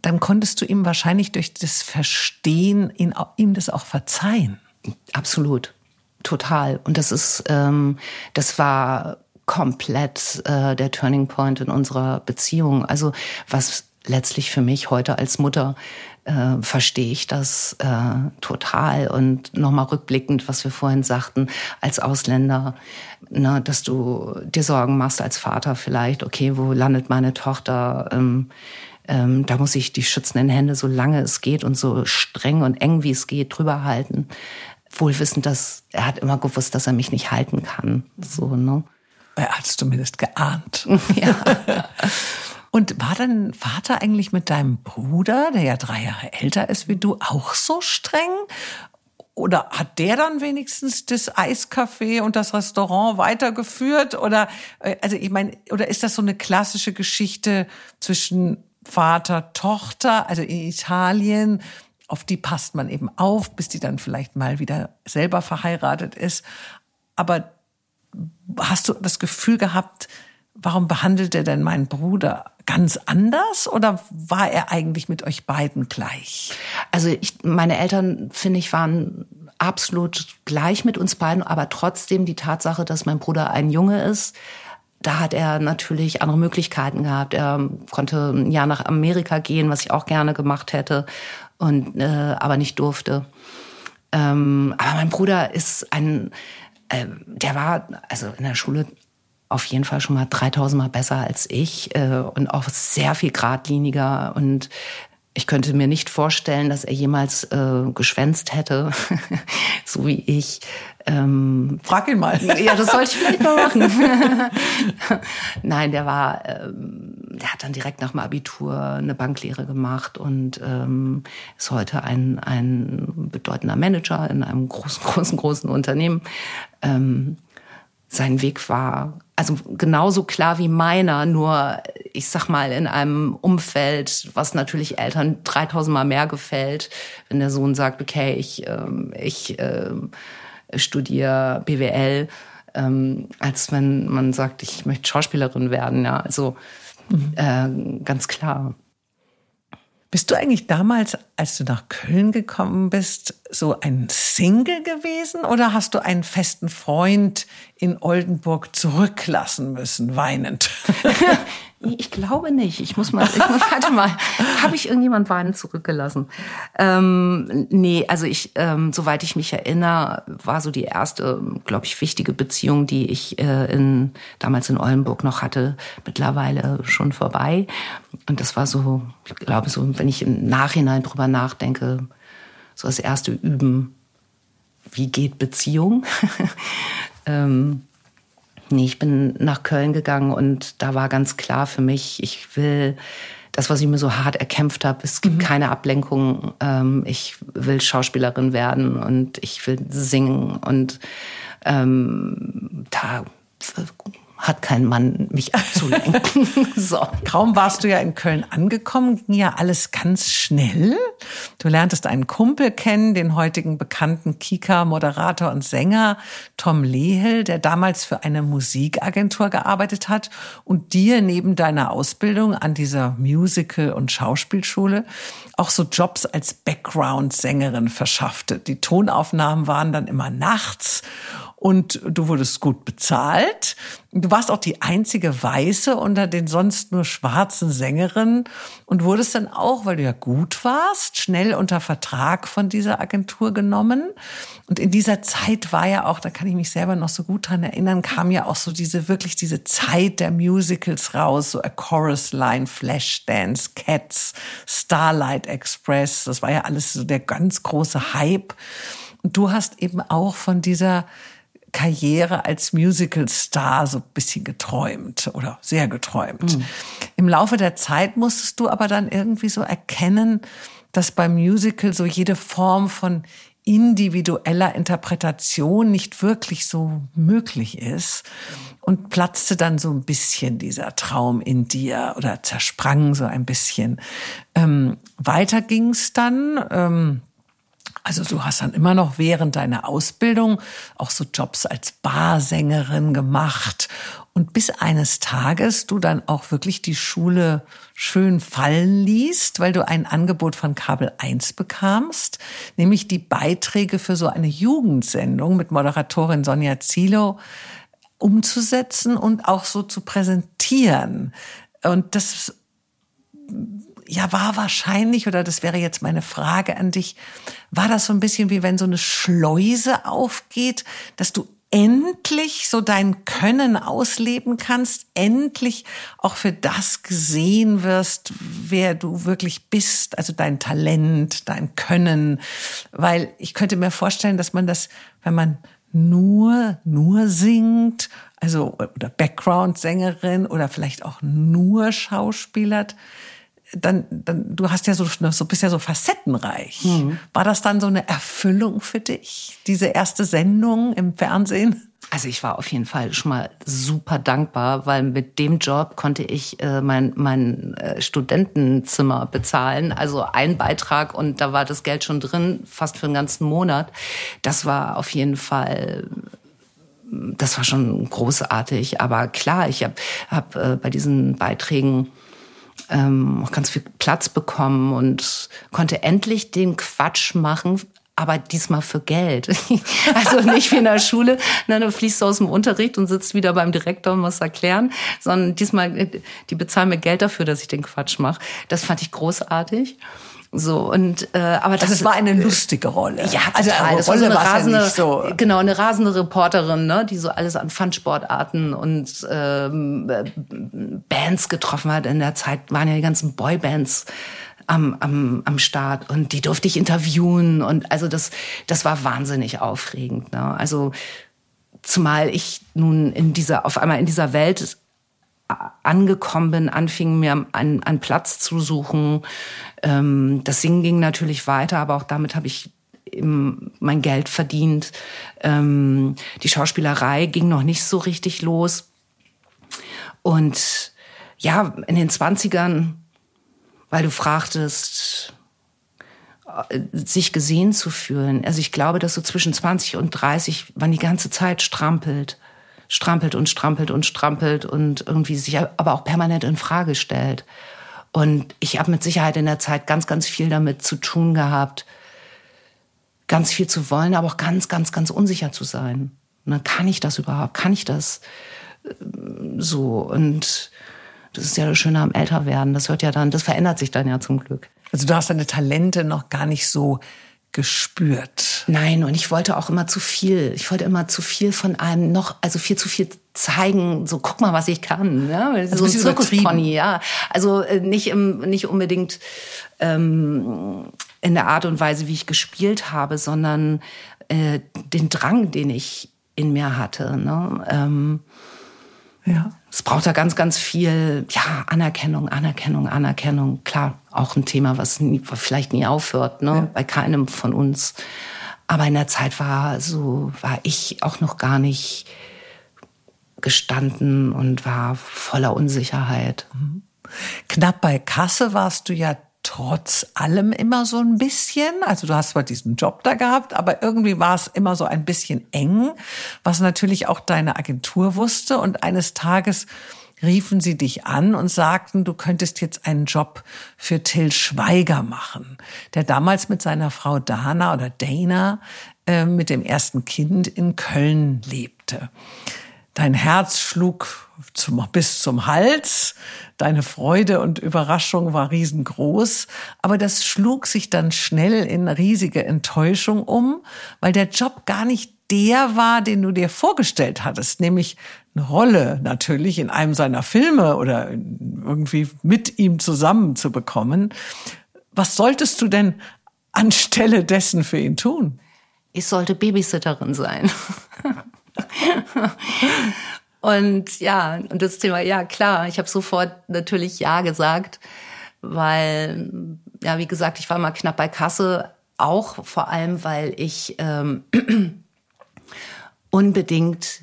dann konntest du ihm wahrscheinlich durch das Verstehen ihn, ihm das auch verzeihen. Absolut, total. Und das ist, ähm, das war komplett äh, der Turning Point in unserer Beziehung. Also was letztlich für mich heute als Mutter äh, verstehe ich das äh, total. Und nochmal rückblickend, was wir vorhin sagten, als Ausländer, ne, dass du dir Sorgen machst als Vater vielleicht, okay, wo landet meine Tochter? Ähm, ähm, da muss ich die schützenden Hände, so lange es geht und so streng und eng wie es geht, drüber halten. Wohl wissend, dass er hat immer gewusst, dass er mich nicht halten kann. So, ne? Er hat es zumindest geahnt. Ja. Und war dein Vater eigentlich mit deinem Bruder, der ja drei Jahre älter ist wie du, auch so streng? Oder hat der dann wenigstens das Eiscafé und das Restaurant weitergeführt? Oder, äh, also ich meine, oder ist das so eine klassische Geschichte zwischen Vater, Tochter, also in Italien? Auf die passt man eben auf, bis die dann vielleicht mal wieder selber verheiratet ist. Aber hast du das Gefühl gehabt, warum behandelt er denn meinen Bruder ganz anders oder war er eigentlich mit euch beiden gleich? Also ich, meine Eltern, finde ich, waren absolut gleich mit uns beiden, aber trotzdem die Tatsache, dass mein Bruder ein Junge ist, da hat er natürlich andere Möglichkeiten gehabt. Er konnte ein Jahr nach Amerika gehen, was ich auch gerne gemacht hätte, und äh, aber nicht durfte. Ähm, aber mein Bruder ist ein, äh, der war also in der Schule auf jeden Fall schon mal 3000 Mal besser als ich äh, und auch sehr viel geradliniger und ich könnte mir nicht vorstellen, dass er jemals äh, geschwänzt hätte, so wie ich. Ähm, Frag ihn mal. ja, das sollte ich vielleicht mal machen. Nein, der war, ähm, der hat dann direkt nach dem Abitur eine Banklehre gemacht und ähm, ist heute ein, ein bedeutender Manager in einem großen, großen, großen Unternehmen. Ähm, sein Weg war also genauso klar wie meiner, nur ich sag mal in einem Umfeld, was natürlich Eltern 3000 Mal mehr gefällt, wenn der Sohn sagt, okay, ich, ähm, ich äh, studiere BWL, ähm, als wenn man sagt, ich möchte Schauspielerin werden. Ja, also mhm. äh, ganz klar. Bist du eigentlich damals, als du nach Köln gekommen bist, so ein Single gewesen oder hast du einen festen Freund in Oldenburg zurücklassen müssen, weinend? Ich glaube nicht. Ich muss mal, ich muss, warte mal, habe ich irgendjemand weinend zurückgelassen? Ähm, nee, also ich, ähm, soweit ich mich erinnere, war so die erste, glaube ich, wichtige Beziehung, die ich äh, in, damals in Oldenburg noch hatte, mittlerweile schon vorbei. Und das war so, ich glaube so, wenn ich im Nachhinein drüber nachdenke, so das erste Üben, wie geht Beziehung? ähm, Nee, ich bin nach Köln gegangen und da war ganz klar für mich, ich will das, was ich mir so hart erkämpft habe, es gibt mhm. keine Ablenkung. Ähm, ich will Schauspielerin werden und ich will singen und ähm, da hat kein Mann mich abzulenken. so. Kaum warst du ja in Köln angekommen, ging ja alles ganz schnell. Du lerntest einen Kumpel kennen, den heutigen bekannten Kika, Moderator und Sänger Tom Lehel, der damals für eine Musikagentur gearbeitet hat und dir neben deiner Ausbildung an dieser Musical- und Schauspielschule auch so Jobs als Background-Sängerin verschaffte. Die Tonaufnahmen waren dann immer nachts und du wurdest gut bezahlt. Du warst auch die einzige Weiße unter den sonst nur schwarzen Sängerinnen und wurdest dann auch, weil du ja gut warst, schnell unter Vertrag von dieser Agentur genommen. Und in dieser Zeit war ja auch, da kann ich mich selber noch so gut dran erinnern, kam ja auch so diese wirklich diese Zeit der Musicals raus, so A Chorus Line, Flashdance, Cats, Starlight Express. Das war ja alles so der ganz große Hype. Und du hast eben auch von dieser Karriere als Musical-Star so ein bisschen geträumt oder sehr geträumt. Mhm. Im Laufe der Zeit musstest du aber dann irgendwie so erkennen, dass beim Musical so jede Form von individueller Interpretation nicht wirklich so möglich ist und platzte dann so ein bisschen dieser Traum in dir oder zersprang so ein bisschen. Ähm, weiter ging es dann. Ähm, also du hast dann immer noch während deiner Ausbildung auch so Jobs als Barsängerin gemacht und bis eines Tages du dann auch wirklich die Schule schön fallen liest, weil du ein Angebot von Kabel 1 bekamst, nämlich die Beiträge für so eine Jugendsendung mit Moderatorin Sonja Zilo umzusetzen und auch so zu präsentieren. Und das ja, war wahrscheinlich, oder das wäre jetzt meine Frage an dich, war das so ein bisschen wie wenn so eine Schleuse aufgeht, dass du endlich so dein Können ausleben kannst, endlich auch für das gesehen wirst, wer du wirklich bist, also dein Talent, dein Können, weil ich könnte mir vorstellen, dass man das, wenn man nur, nur singt, also oder Background-Sängerin oder vielleicht auch nur Schauspielert, dann, dann, du hast ja so, so bist ja so facettenreich. Mhm. War das dann so eine Erfüllung für dich, diese erste Sendung im Fernsehen? Also ich war auf jeden Fall schon mal super dankbar, weil mit dem Job konnte ich äh, mein, mein äh, Studentenzimmer bezahlen. Also ein Beitrag und da war das Geld schon drin, fast für den ganzen Monat. Das war auf jeden Fall das war schon großartig. Aber klar, ich habe hab, äh, bei diesen Beiträgen ähm, auch ganz viel Platz bekommen und konnte endlich den Quatsch machen, aber diesmal für Geld. also nicht wie in der Schule, ne, du fließt aus dem Unterricht und sitzt wieder beim Direktor und musst erklären, sondern diesmal, äh, die bezahlen mir Geld dafür, dass ich den Quatsch mache. Das fand ich großartig. So und äh, aber das also war eine lustige Rolle. Ja, also total. Also das Rolle war so eine rasende, ja so. genau eine rasende Reporterin, ne, die so alles an Fun-Sportarten und ähm, Bands getroffen hat. In der Zeit waren ja die ganzen Boybands am, am, am Start und die durfte ich interviewen und also das das war wahnsinnig aufregend. Ne? Also zumal ich nun in dieser auf einmal in dieser Welt angekommen bin, anfing mir einen, einen Platz zu suchen. Ähm, das Singen ging natürlich weiter, aber auch damit habe ich mein Geld verdient. Ähm, die Schauspielerei ging noch nicht so richtig los. Und ja, in den Zwanzigern, weil du fragtest, äh, sich gesehen zu fühlen. Also ich glaube, dass so zwischen 20 und 30 man die ganze Zeit strampelt strampelt und strampelt und strampelt und irgendwie sich aber auch permanent in Frage stellt. Und ich habe mit Sicherheit in der Zeit ganz, ganz viel damit zu tun gehabt, ganz viel zu wollen, aber auch ganz, ganz, ganz unsicher zu sein. Dann kann ich das überhaupt? Kann ich das ähm, so? Und das ist ja das Schöne am Älterwerden. Das hört ja dann, das verändert sich dann ja zum Glück. Also du hast deine Talente noch gar nicht so gespürt. Nein, und ich wollte auch immer zu viel. Ich wollte immer zu viel von einem noch, also viel zu viel zeigen. So, guck mal, was ich kann. Ja? Also so ein Zirkuspony, ja. Also äh, nicht im, nicht unbedingt ähm, in der Art und Weise, wie ich gespielt habe, sondern äh, den Drang, den ich in mir hatte. Ne? Ähm, ja. Es braucht da ganz, ganz viel, ja, Anerkennung, Anerkennung, Anerkennung. Klar, auch ein Thema, was, nie, was vielleicht nie aufhört, ne? Ja. Bei keinem von uns. Aber in der Zeit war so, war ich auch noch gar nicht gestanden und war voller Unsicherheit. Mhm. Knapp bei Kasse warst du ja trotz allem immer so ein bisschen. Also du hast zwar diesen Job da gehabt, aber irgendwie war es immer so ein bisschen eng, was natürlich auch deine Agentur wusste. Und eines Tages riefen sie dich an und sagten, du könntest jetzt einen Job für Till Schweiger machen, der damals mit seiner Frau Dana oder Dana äh, mit dem ersten Kind in Köln lebte. Dein Herz schlug zum, bis zum Hals. Deine Freude und Überraschung war riesengroß. Aber das schlug sich dann schnell in riesige Enttäuschung um, weil der Job gar nicht der war, den du dir vorgestellt hattest, nämlich eine Rolle natürlich in einem seiner Filme oder irgendwie mit ihm zusammen zu bekommen. Was solltest du denn anstelle dessen für ihn tun? Ich sollte Babysitterin sein. und ja, und das Thema, ja klar, ich habe sofort natürlich Ja gesagt, weil, ja, wie gesagt, ich war mal knapp bei Kasse, auch vor allem, weil ich ähm, unbedingt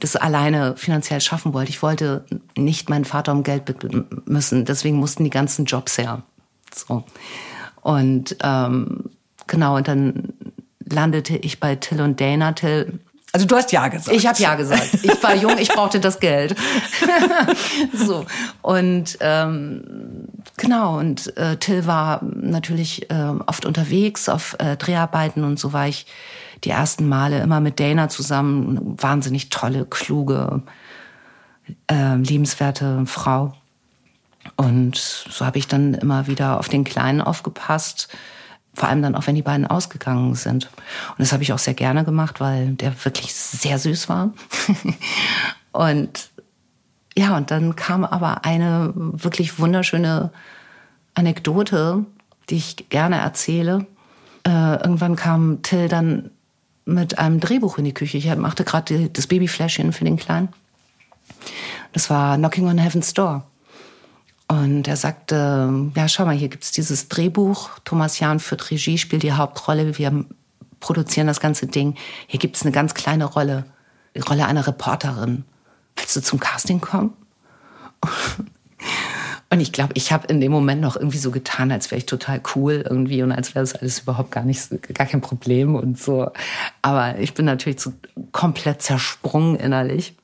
das alleine finanziell schaffen wollte. Ich wollte nicht meinen Vater um Geld bitten müssen. Deswegen mussten die ganzen Jobs her. So. Und ähm, genau, und dann landete ich bei Till und Dana. Till also du hast ja gesagt. Ich habe ja gesagt. Ich war jung, ich brauchte das Geld. so und ähm, genau und äh, Till war natürlich äh, oft unterwegs auf äh, Dreharbeiten und so war ich die ersten Male immer mit Dana zusammen. Wahnsinnig tolle, kluge, äh, liebenswerte Frau. Und so habe ich dann immer wieder auf den Kleinen aufgepasst vor allem dann auch, wenn die beiden ausgegangen sind. Und das habe ich auch sehr gerne gemacht, weil der wirklich sehr süß war. und ja, und dann kam aber eine wirklich wunderschöne Anekdote, die ich gerne erzähle. Äh, irgendwann kam Till dann mit einem Drehbuch in die Küche. Ich machte gerade das Babyfläschchen für den Kleinen. Das war Knocking on Heaven's Door. Und er sagte, ja, schau mal, hier gibt's dieses Drehbuch. Thomas Jahn führt Regie, spielt die Hauptrolle. Wir produzieren das ganze Ding. Hier gibt's eine ganz kleine Rolle, die Rolle einer Reporterin. Willst du zum Casting kommen? Und ich glaube, ich habe in dem Moment noch irgendwie so getan, als wäre ich total cool irgendwie und als wäre das alles überhaupt gar nicht, gar kein Problem und so. Aber ich bin natürlich so komplett zersprungen innerlich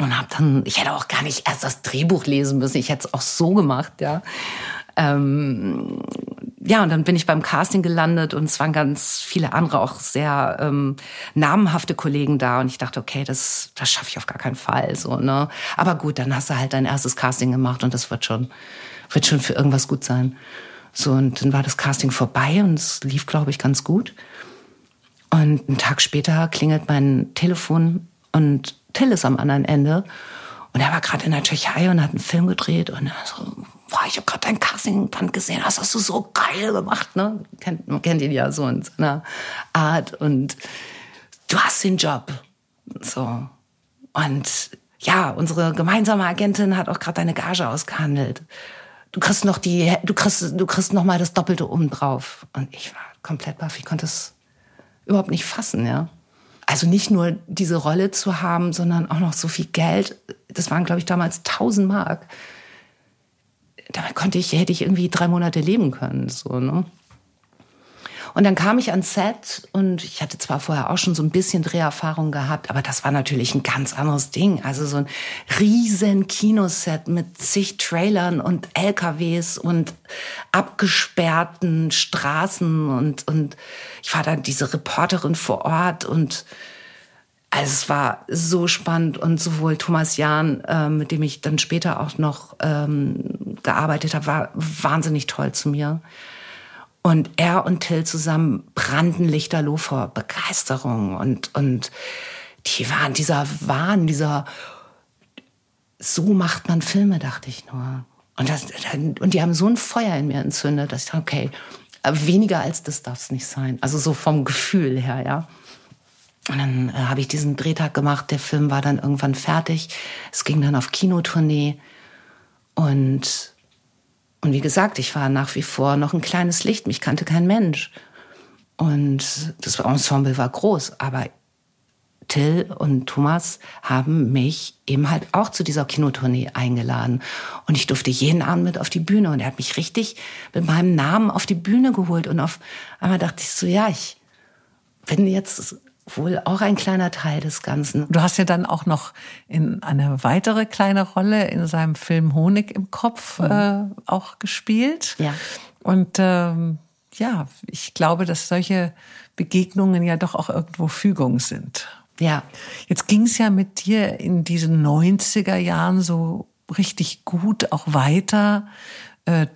und habe dann, ich hätte auch gar nicht erst das Drehbuch lesen müssen, ich hätte es auch so gemacht, ja. Ähm, ja, und dann bin ich beim Casting gelandet und es waren ganz viele andere, auch sehr ähm, namenhafte Kollegen da. Und ich dachte, okay, das, das schaffe ich auf gar keinen Fall. So, ne? Aber gut, dann hast du halt dein erstes Casting gemacht und das wird schon, wird schon für irgendwas gut sein. So, und dann war das Casting vorbei und es lief, glaube ich, ganz gut. Und einen Tag später klingelt mein Telefon und Till ist am anderen Ende. Und er war gerade in der Tschechei und hat einen Film gedreht und er so, boah, ich habe gerade dein Castingband gesehen, das hast du so geil gemacht, ne? Kennt, man kennt ihn ja so in seiner Art und du hast den Job. So. Und ja, unsere gemeinsame Agentin hat auch gerade deine Gage ausgehandelt. Du kriegst noch die, du kriegst, du kriegst noch mal das Doppelte oben drauf. Und ich war komplett baff. Ich konnte es überhaupt nicht fassen, ja. Also nicht nur diese Rolle zu haben, sondern auch noch so viel Geld. Das waren, glaube ich, damals 1000 Mark damit konnte ich, hätte ich irgendwie drei Monate leben können, so, ne? Und dann kam ich ans Set und ich hatte zwar vorher auch schon so ein bisschen Dreherfahrung gehabt, aber das war natürlich ein ganz anderes Ding. Also so ein riesen Kinoset mit zig Trailern und LKWs und abgesperrten Straßen und, und ich war dann diese Reporterin vor Ort und also es war so spannend und sowohl Thomas Jahn, äh, mit dem ich dann später auch noch ähm, gearbeitet habe, war wahnsinnig toll zu mir. Und er und Till zusammen brannten lichterloh vor Begeisterung und, und die waren dieser Wahn, dieser, so macht man Filme, dachte ich nur. Und, das, und die haben so ein Feuer in mir entzündet, dass ich dachte, okay, weniger als das darf es nicht sein. Also so vom Gefühl her, ja. Und dann äh, habe ich diesen Drehtag gemacht. Der Film war dann irgendwann fertig. Es ging dann auf Kinotournee. Und, und wie gesagt, ich war nach wie vor noch ein kleines Licht. Mich kannte kein Mensch. Und das Ensemble war groß. Aber Till und Thomas haben mich eben halt auch zu dieser Kinotournee eingeladen. Und ich durfte jeden Abend mit auf die Bühne. Und er hat mich richtig mit meinem Namen auf die Bühne geholt. Und auf einmal dachte ich so, ja, ich bin jetzt wohl auch ein kleiner Teil des Ganzen. Du hast ja dann auch noch in eine weitere kleine Rolle in seinem Film Honig im Kopf mhm. äh, auch gespielt. Ja. Und ähm, ja, ich glaube, dass solche Begegnungen ja doch auch irgendwo Fügung sind. Ja. Jetzt ging es ja mit dir in diesen 90er Jahren so richtig gut auch weiter. Äh,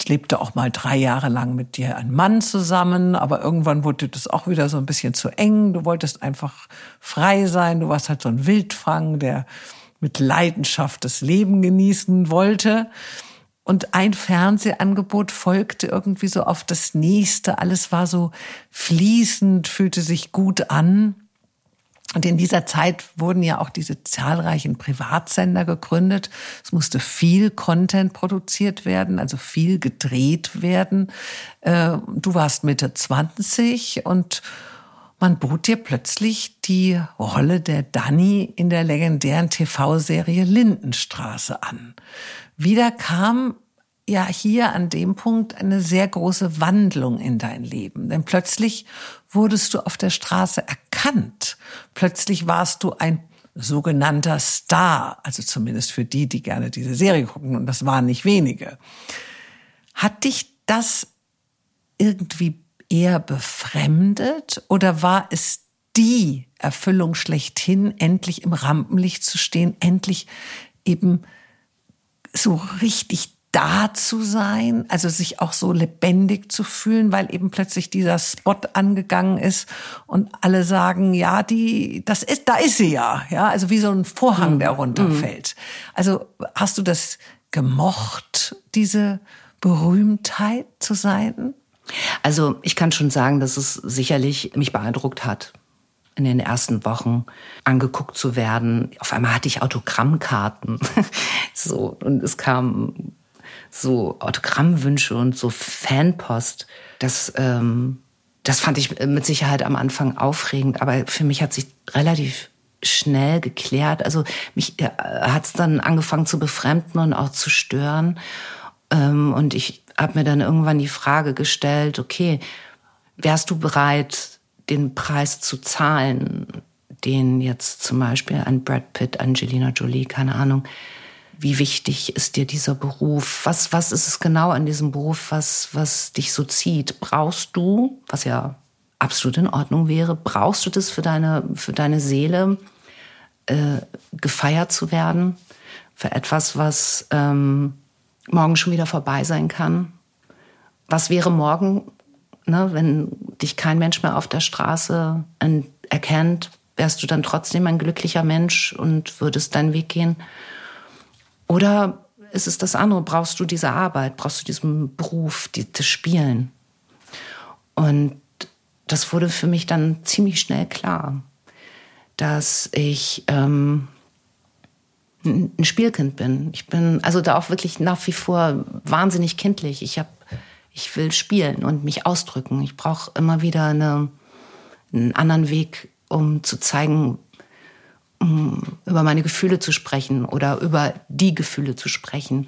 es lebte auch mal drei Jahre lang mit dir ein Mann zusammen, aber irgendwann wurde das auch wieder so ein bisschen zu eng. Du wolltest einfach frei sein. Du warst halt so ein Wildfang, der mit Leidenschaft das Leben genießen wollte. Und ein Fernsehangebot folgte irgendwie so auf das nächste. Alles war so fließend, fühlte sich gut an. Und in dieser Zeit wurden ja auch diese zahlreichen Privatsender gegründet. Es musste viel Content produziert werden, also viel gedreht werden. Äh, du warst Mitte 20 und man bot dir plötzlich die Rolle der Dani in der legendären TV-Serie Lindenstraße an. Wieder kam ja hier an dem Punkt eine sehr große Wandlung in dein Leben. Denn plötzlich wurdest du auf der Straße erkannt. Plötzlich warst du ein sogenannter Star, also zumindest für die, die gerne diese Serie gucken, und das waren nicht wenige. Hat dich das irgendwie eher befremdet oder war es die Erfüllung schlechthin, endlich im Rampenlicht zu stehen, endlich eben so richtig da zu sein, also sich auch so lebendig zu fühlen, weil eben plötzlich dieser Spot angegangen ist und alle sagen, ja, die, das ist, da ist sie ja, ja, also wie so ein Vorhang, der mhm. runterfällt. Also hast du das gemocht, diese Berühmtheit zu sein? Also ich kann schon sagen, dass es sicherlich mich beeindruckt hat in den ersten Wochen angeguckt zu werden. Auf einmal hatte ich Autogrammkarten. so, und es kam so Autogrammwünsche und so Fanpost. Das, ähm, das fand ich mit Sicherheit am Anfang aufregend, aber für mich hat sich relativ schnell geklärt. Also mich äh, hat es dann angefangen zu befremden und auch zu stören. Ähm, und ich habe mir dann irgendwann die Frage gestellt, okay, wärst du bereit, den Preis zu zahlen, den jetzt zum Beispiel ein Brad Pitt, Angelina Jolie, keine Ahnung, wie wichtig ist dir dieser Beruf? Was, was ist es genau an diesem Beruf, was, was dich so zieht? Brauchst du, was ja absolut in Ordnung wäre, brauchst du das für deine, für deine Seele, äh, gefeiert zu werden? Für etwas, was ähm, morgen schon wieder vorbei sein kann? Was wäre morgen, ne, wenn dich kein Mensch mehr auf der Straße erkennt? Wärst du dann trotzdem ein glücklicher Mensch und würdest deinen Weg gehen? Oder ist es das andere? Brauchst du diese Arbeit? Brauchst du diesen Beruf, die, das Spielen? Und das wurde für mich dann ziemlich schnell klar, dass ich ähm, ein Spielkind bin. Ich bin also da auch wirklich nach wie vor wahnsinnig kindlich. Ich habe, ich will spielen und mich ausdrücken. Ich brauche immer wieder eine, einen anderen Weg, um zu zeigen, über meine Gefühle zu sprechen oder über die Gefühle zu sprechen.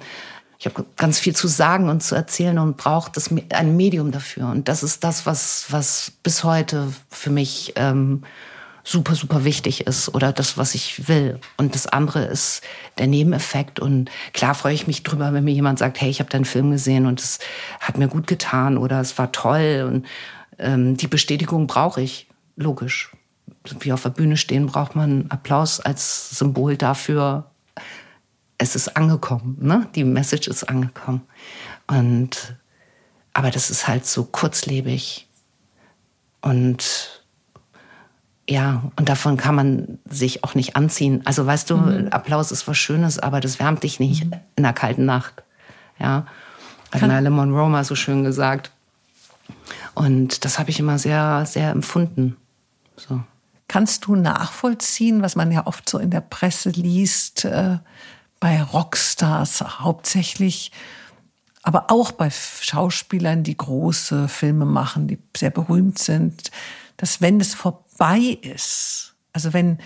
Ich habe ganz viel zu sagen und zu erzählen und brauche das ein Medium dafür. Und das ist das, was was bis heute für mich ähm, super super wichtig ist oder das, was ich will. Und das andere ist der Nebeneffekt. Und klar freue ich mich drüber, wenn mir jemand sagt, hey, ich habe deinen Film gesehen und es hat mir gut getan oder es war toll. Und ähm, die Bestätigung brauche ich, logisch wie auf der Bühne stehen, braucht man Applaus als Symbol dafür, es ist angekommen, ne? die Message ist angekommen. Und, aber das ist halt so kurzlebig. Und ja, und davon kann man sich auch nicht anziehen. Also weißt du, mhm. Applaus ist was Schönes, aber das wärmt dich nicht mhm. in einer kalten Nacht. Ja, hat Marilyn Monroe mal so schön gesagt. Und das habe ich immer sehr, sehr empfunden. So. Kannst du nachvollziehen, was man ja oft so in der Presse liest, äh, bei Rockstars hauptsächlich, aber auch bei Schauspielern, die große Filme machen, die sehr berühmt sind, dass wenn es vorbei ist, also wenn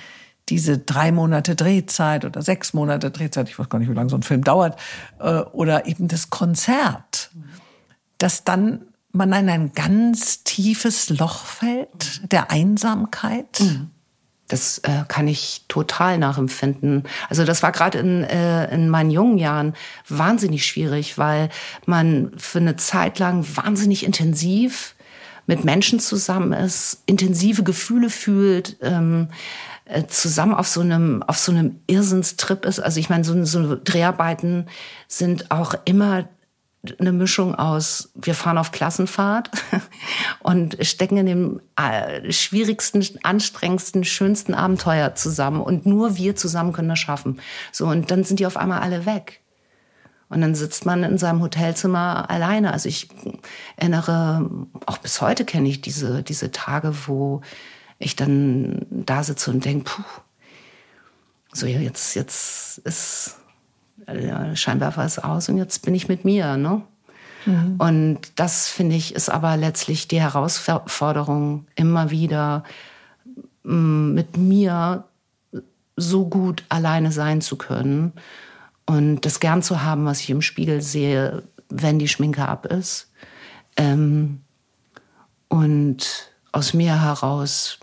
diese drei Monate Drehzeit oder sechs Monate Drehzeit, ich weiß gar nicht, wie lange so ein Film dauert, äh, oder eben das Konzert, dass dann man in ein ganz tiefes Loch fällt der Einsamkeit? Mhm. Das äh, kann ich total nachempfinden. Also das war gerade in, äh, in meinen jungen Jahren wahnsinnig schwierig, weil man für eine Zeit lang wahnsinnig intensiv mit Menschen zusammen ist, intensive Gefühle fühlt, ähm, äh, zusammen auf so einem auf so einem Irrsinnstrip ist. Also ich meine, so, so Dreharbeiten sind auch immer eine Mischung aus, wir fahren auf Klassenfahrt und stecken in dem äh, schwierigsten, anstrengendsten, schönsten Abenteuer zusammen und nur wir zusammen können das schaffen. So, und dann sind die auf einmal alle weg. Und dann sitzt man in seinem Hotelzimmer alleine. Also ich erinnere, auch bis heute kenne ich diese, diese Tage, wo ich dann da sitze und denke, puh, so jetzt, jetzt ist war es aus und jetzt bin ich mit mir. Ne? Mhm. Und das, finde ich, ist aber letztlich die Herausforderung, immer wieder mm, mit mir so gut alleine sein zu können und das gern zu haben, was ich im Spiegel sehe, wenn die Schminke ab ist. Ähm, und aus mir heraus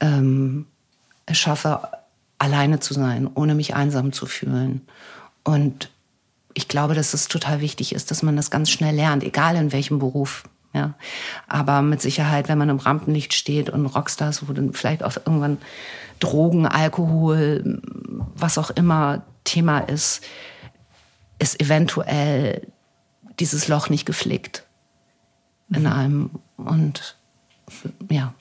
ähm, schaffe, alleine zu sein, ohne mich einsam zu fühlen. Und ich glaube, dass es total wichtig ist, dass man das ganz schnell lernt, egal in welchem Beruf. Ja, aber mit Sicherheit, wenn man im Rampenlicht steht und Rockstars, wo dann vielleicht auch irgendwann Drogen, Alkohol, was auch immer Thema ist, ist eventuell dieses Loch nicht geflickt in mhm. einem. Und ja.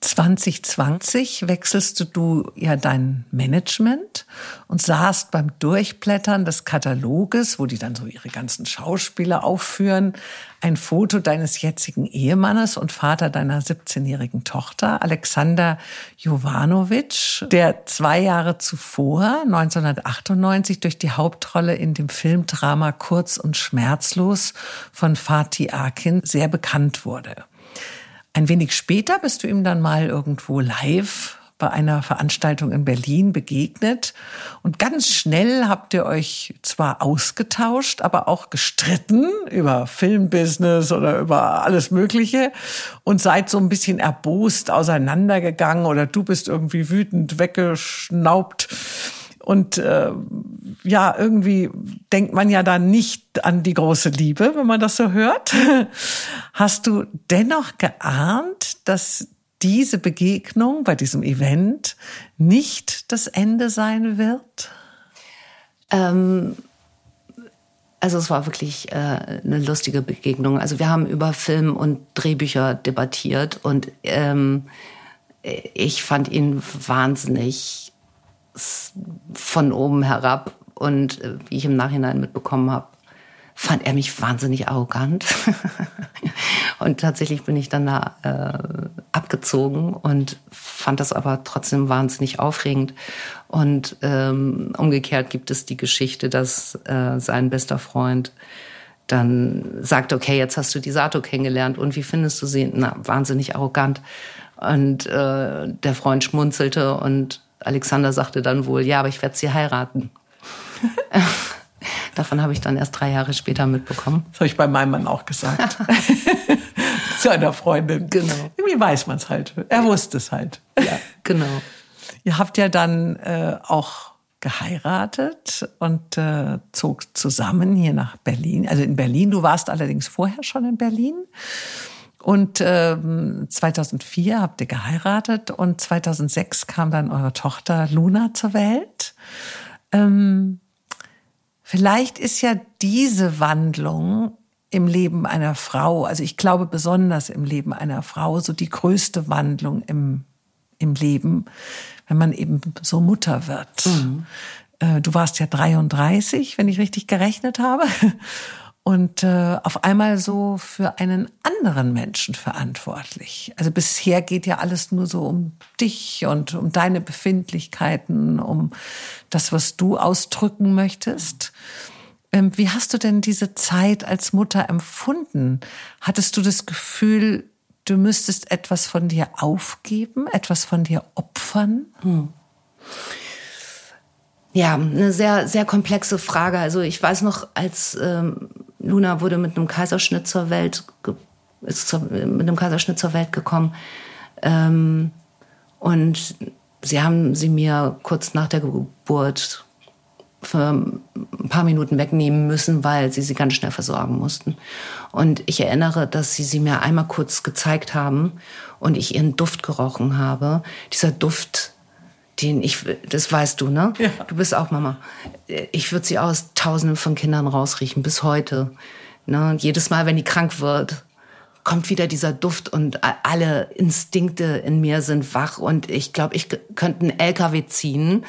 2020 wechselst du ja dein Management und sahst beim Durchblättern des Kataloges, wo die dann so ihre ganzen Schauspieler aufführen, ein Foto deines jetzigen Ehemannes und Vater deiner 17-jährigen Tochter, Alexander Jovanovic, der zwei Jahre zuvor, 1998, durch die Hauptrolle in dem Filmdrama Kurz und Schmerzlos von Fatih Akin sehr bekannt wurde. Ein wenig später bist du ihm dann mal irgendwo live bei einer Veranstaltung in Berlin begegnet. Und ganz schnell habt ihr euch zwar ausgetauscht, aber auch gestritten über Filmbusiness oder über alles Mögliche und seid so ein bisschen erbost auseinandergegangen oder du bist irgendwie wütend weggeschnaubt. Und äh, ja, irgendwie denkt man ja dann nicht an die große Liebe, wenn man das so hört. Hast du dennoch geahnt, dass diese Begegnung bei diesem Event nicht das Ende sein wird? Ähm, also es war wirklich äh, eine lustige Begegnung. Also wir haben über Film und Drehbücher debattiert und ähm, ich fand ihn wahnsinnig von oben herab und äh, wie ich im Nachhinein mitbekommen habe, fand er mich wahnsinnig arrogant. und tatsächlich bin ich dann da äh, abgezogen und fand das aber trotzdem wahnsinnig aufregend. Und ähm, umgekehrt gibt es die Geschichte, dass äh, sein bester Freund dann sagt, okay, jetzt hast du die Sato kennengelernt und wie findest du sie? Na, wahnsinnig arrogant. Und äh, der Freund schmunzelte und Alexander sagte dann wohl, ja, aber ich werde sie heiraten. Davon habe ich dann erst drei Jahre später mitbekommen. Das habe ich bei meinem Mann auch gesagt. Zu einer Freundin. Genau. Irgendwie weiß man es halt. Er wusste es halt. Ja, genau. Ihr habt ja dann äh, auch geheiratet und äh, zog zusammen hier nach Berlin. Also in Berlin. Du warst allerdings vorher schon in Berlin. Und ähm, 2004 habt ihr geheiratet und 2006 kam dann eure Tochter Luna zur Welt. Ähm, vielleicht ist ja diese Wandlung im Leben einer Frau, also ich glaube besonders im Leben einer Frau, so die größte Wandlung im, im Leben, wenn man eben so Mutter wird. Mhm. Äh, du warst ja 33, wenn ich richtig gerechnet habe und äh, auf einmal so für einen anderen Menschen verantwortlich. Also bisher geht ja alles nur so um dich und um deine Befindlichkeiten, um das, was du ausdrücken möchtest. Ähm, wie hast du denn diese Zeit als Mutter empfunden? Hattest du das Gefühl, du müsstest etwas von dir aufgeben, etwas von dir opfern? Hm. Ja, eine sehr, sehr komplexe Frage. Also ich weiß noch, als ähm, Luna wurde mit einem Kaiserschnitt zur Welt, ist zur, mit einem Kaiserschnitt zur Welt gekommen. Ähm, und sie haben sie mir kurz nach der Geburt für ein paar Minuten wegnehmen müssen, weil sie sie ganz schnell versorgen mussten. Und ich erinnere, dass sie sie mir einmal kurz gezeigt haben und ich ihren Duft gerochen habe. Dieser Duft, den ich, das weißt du, ne? Ja. Du bist auch Mama. Ich würde sie aus Tausenden von Kindern rausriechen, bis heute. Ne? Jedes Mal, wenn die krank wird, kommt wieder dieser Duft und alle Instinkte in mir sind wach und ich glaube, ich könnte einen LKW ziehen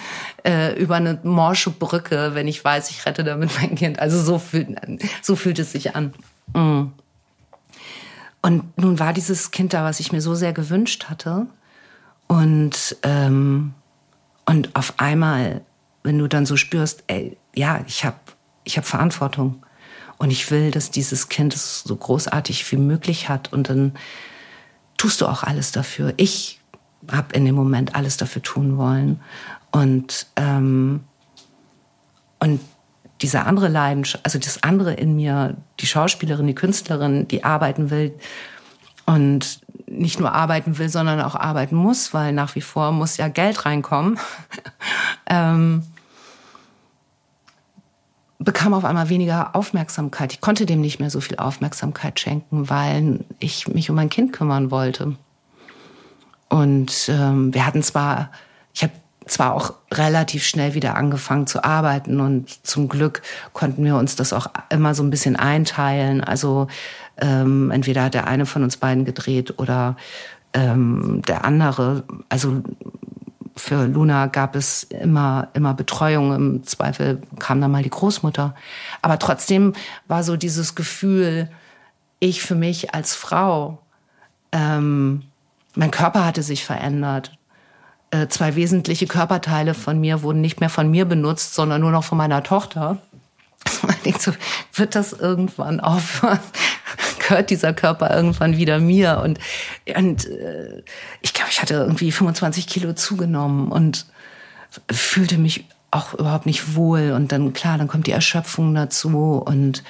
äh, über eine morsche Brücke, wenn ich weiß, ich rette damit mein Kind. Also so fühlt, so fühlt es sich an. Mm. Und nun war dieses Kind da, was ich mir so sehr gewünscht hatte. Und ähm, und auf einmal, wenn du dann so spürst, ey, ja, ich habe ich hab Verantwortung. Und ich will, dass dieses Kind es so großartig wie möglich hat. Und dann tust du auch alles dafür. Ich habe in dem Moment alles dafür tun wollen. Und ähm, und diese andere Leidenschaft, also das andere in mir, die Schauspielerin, die Künstlerin, die arbeiten will. Und nicht nur arbeiten will, sondern auch arbeiten muss, weil nach wie vor muss ja Geld reinkommen, ähm, bekam auf einmal weniger Aufmerksamkeit. Ich konnte dem nicht mehr so viel Aufmerksamkeit schenken, weil ich mich um mein Kind kümmern wollte. Und ähm, wir hatten zwar, ich habe zwar auch relativ schnell wieder angefangen zu arbeiten und zum Glück konnten wir uns das auch immer so ein bisschen einteilen. Also ähm, entweder hat der eine von uns beiden gedreht oder ähm, der andere. Also für Luna gab es immer, immer Betreuung. Im Zweifel kam dann mal die Großmutter. Aber trotzdem war so dieses Gefühl, ich für mich als Frau, ähm, mein Körper hatte sich verändert. Äh, zwei wesentliche Körperteile von mir wurden nicht mehr von mir benutzt, sondern nur noch von meiner Tochter. Man denkt so, wird das irgendwann aufhören? Gehört dieser Körper irgendwann wieder mir. Und, und äh, ich glaube, ich hatte irgendwie 25 Kilo zugenommen und fühlte mich auch überhaupt nicht wohl. Und dann, klar, dann kommt die Erschöpfung dazu. Und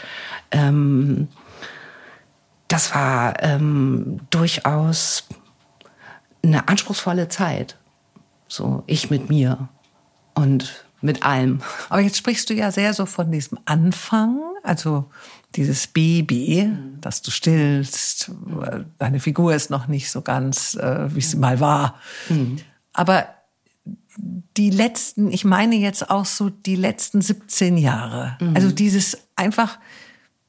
ähm, das war ähm, durchaus eine anspruchsvolle Zeit. So, ich mit mir. Und mit allem. Aber jetzt sprichst du ja sehr so von diesem Anfang, also dieses Baby, mhm. das du stillst. Deine Figur ist noch nicht so ganz, äh, wie sie mal war. Mhm. Aber die letzten, ich meine jetzt auch so die letzten 17 Jahre. Mhm. Also dieses einfach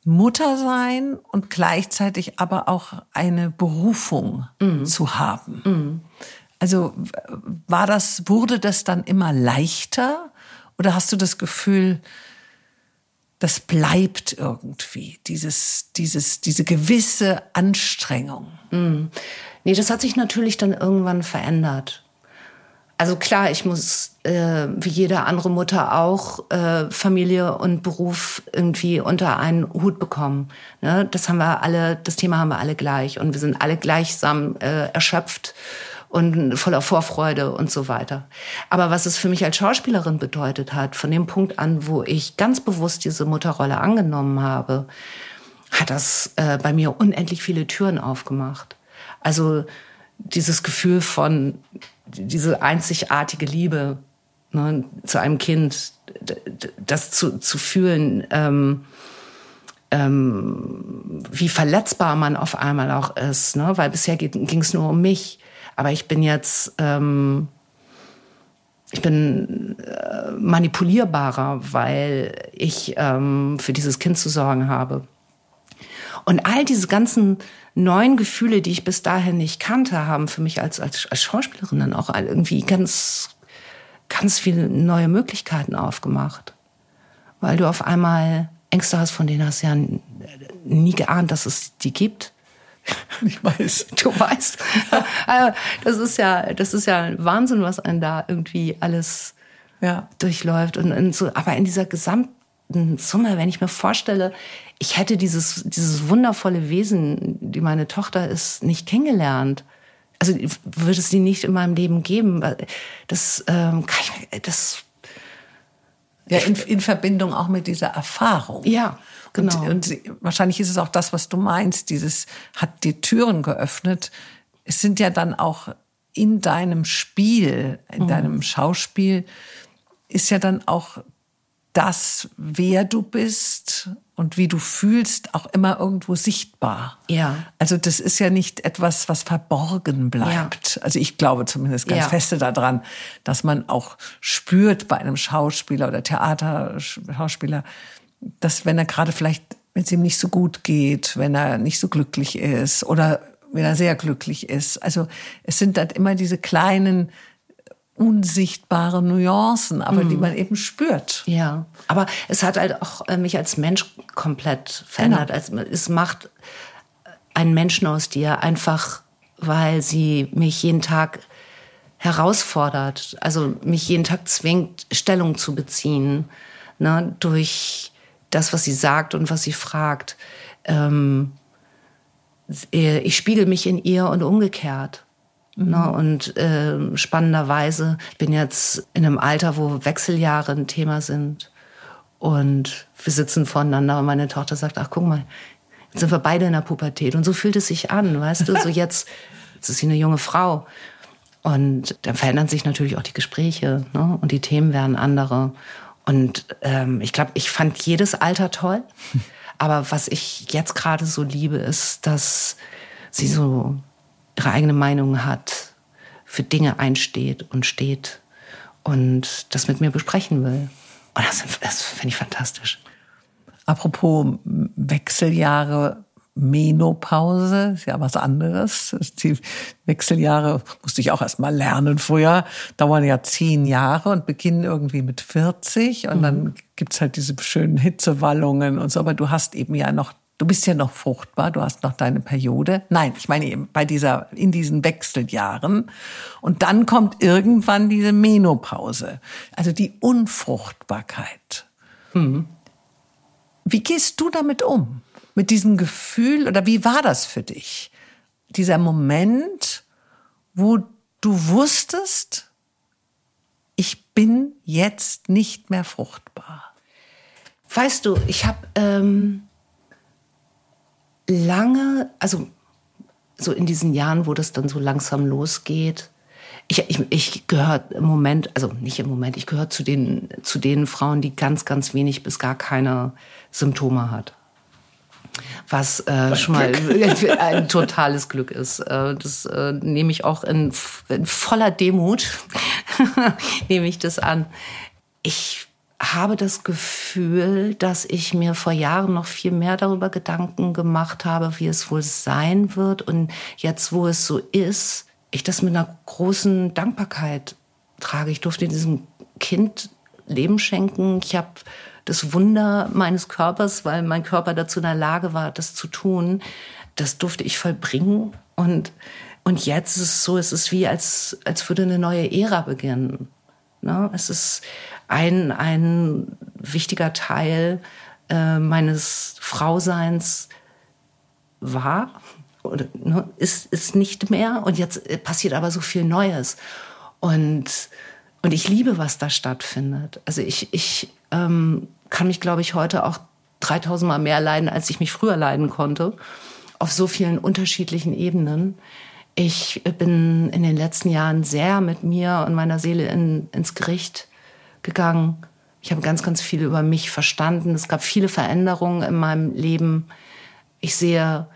Mutter sein und gleichzeitig aber auch eine Berufung mhm. zu haben. Mhm. Also war das, wurde das dann immer leichter oder hast du das Gefühl, das bleibt irgendwie, dieses, dieses, diese gewisse Anstrengung? Mhm. Nee, das hat sich natürlich dann irgendwann verändert. Also klar, ich muss äh, wie jede andere Mutter auch äh, Familie und Beruf irgendwie unter einen Hut bekommen. Ne? Das haben wir alle, das Thema haben wir alle gleich und wir sind alle gleichsam äh, erschöpft und voller Vorfreude und so weiter. Aber was es für mich als Schauspielerin bedeutet hat, von dem Punkt an, wo ich ganz bewusst diese Mutterrolle angenommen habe, hat das äh, bei mir unendlich viele Türen aufgemacht. Also dieses Gefühl von diese einzigartige Liebe ne, zu einem Kind, das zu, zu fühlen, ähm, ähm, wie verletzbar man auf einmal auch ist, ne? weil bisher ging es nur um mich. Aber ich bin jetzt, ähm, ich bin äh, manipulierbarer, weil ich ähm, für dieses Kind zu sorgen habe. Und all diese ganzen neuen Gefühle, die ich bis dahin nicht kannte, haben für mich als, als, als Schauspielerin dann auch irgendwie ganz, ganz viele neue Möglichkeiten aufgemacht. Weil du auf einmal Ängste hast, von denen hast du ja nie geahnt, dass es die gibt. Ich weiß. Du weißt. Also, das ist ja, das ist ja Wahnsinn, was einen da irgendwie alles ja. durchläuft. Und, und so, aber in dieser gesamten Summe, wenn ich mir vorstelle, ich hätte dieses, dieses wundervolle Wesen, die meine Tochter ist, nicht kennengelernt. Also würde es die nicht in meinem Leben geben. Das ähm, kann ich, das ja, in, in Verbindung auch mit dieser Erfahrung. Ja, genau. Und, und wahrscheinlich ist es auch das, was du meinst. Dieses hat die Türen geöffnet. Es sind ja dann auch in deinem Spiel, in mhm. deinem Schauspiel, ist ja dann auch das, wer du bist und wie du fühlst, auch immer irgendwo sichtbar. Ja. Also das ist ja nicht etwas, was verborgen bleibt. Ja. Also ich glaube zumindest ganz ja. feste daran, dass man auch spürt bei einem Schauspieler oder Theaterschauspieler, dass wenn er gerade vielleicht, wenn es ihm nicht so gut geht, wenn er nicht so glücklich ist oder wenn er sehr glücklich ist. Also es sind dann immer diese kleinen unsichtbare Nuancen, aber mm. die mhm. man eben spürt. Ja, aber es hat halt auch äh, mich als Mensch komplett verändert. Genau. Also, es macht einen Menschen aus dir einfach, weil sie mich jeden Tag herausfordert, also mich jeden Tag zwingt, Stellung zu beziehen, ne, durch das, was sie sagt und was sie fragt. Ähm, äh, ich spiegel mich in ihr und umgekehrt. Ne? Mhm. Und äh, spannenderweise, ich bin jetzt in einem Alter, wo Wechseljahre ein Thema sind. Und wir sitzen voneinander und meine Tochter sagt, ach guck mal, jetzt sind wir beide in der Pubertät. Und so fühlt es sich an, weißt du, so jetzt, jetzt ist sie eine junge Frau. Und dann verändern sich natürlich auch die Gespräche ne? und die Themen werden andere. Und ähm, ich glaube, ich fand jedes Alter toll. Aber was ich jetzt gerade so liebe, ist, dass sie so ihre eigene Meinung hat, für Dinge einsteht und steht und das mit mir besprechen will. Und das, das finde ich fantastisch. Apropos Wechseljahre, Menopause, ist ja was anderes. Die Wechseljahre musste ich auch erst mal lernen früher, dauern ja zehn Jahre und beginnen irgendwie mit 40 und mhm. dann gibt's halt diese schönen Hitzewallungen und so, aber du hast eben ja noch Du bist ja noch fruchtbar, du hast noch deine Periode. Nein, ich meine eben bei dieser, in diesen Wechseljahren. Und dann kommt irgendwann diese Menopause, also die Unfruchtbarkeit. Mhm. Wie gehst du damit um? Mit diesem Gefühl oder wie war das für dich? Dieser Moment, wo du wusstest, ich bin jetzt nicht mehr fruchtbar. Weißt du, ich habe ähm, lange, also so in diesen Jahren, wo das dann so langsam losgeht, ich, ich, ich gehöre im Moment, also nicht im Moment, ich gehöre zu den, zu den Frauen, die ganz, ganz wenig bis gar keine Symptome hat. Was äh, schon mal ein totales Glück ist. Äh, das äh, nehme ich auch in, in voller Demut, nehme ich das an. Ich habe das Gefühl, dass ich mir vor Jahren noch viel mehr darüber Gedanken gemacht habe, wie es wohl sein wird. Und jetzt, wo es so ist, ich das mit einer großen Dankbarkeit trage. Ich durfte diesem Kind Leben schenken. Ich habe das Wunder meines Körpers, weil mein Körper dazu in der Lage war, das zu tun, das durfte ich vollbringen. Und, und jetzt ist es so, es ist wie, als, als würde eine neue Ära beginnen. Ne? Es ist ein, ein wichtiger Teil äh, meines Frauseins war oder ne, ist, ist nicht mehr. Und jetzt äh, passiert aber so viel Neues. Und, und ich liebe, was da stattfindet. Also ich, ich ähm, kann mich, glaube ich, heute auch 3000 Mal mehr leiden, als ich mich früher leiden konnte. Auf so vielen unterschiedlichen Ebenen. Ich bin in den letzten Jahren sehr mit mir und meiner Seele in, ins Gericht gegangen. Ich habe ganz, ganz viel über mich verstanden. Es gab viele Veränderungen in meinem Leben. Ich sehe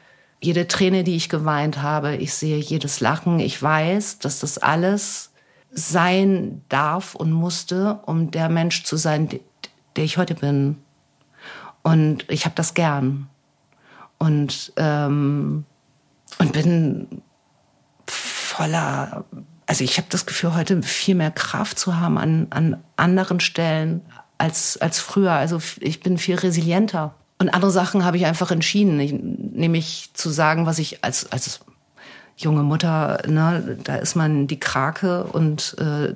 jede Träne, die ich geweint habe. Ich sehe jedes Lachen. Ich weiß, dass das alles sein darf und musste, um der Mensch zu sein, der ich heute bin. Und ich habe das gern. Und, ähm, und bin voller, also ich habe das Gefühl, heute viel mehr Kraft zu haben an, an anderen Stellen als, als früher. Also ich bin viel resilienter. Und andere Sachen habe ich einfach entschieden, ich, nämlich zu sagen, was ich als, als junge Mutter, ne, da ist man die Krake und äh,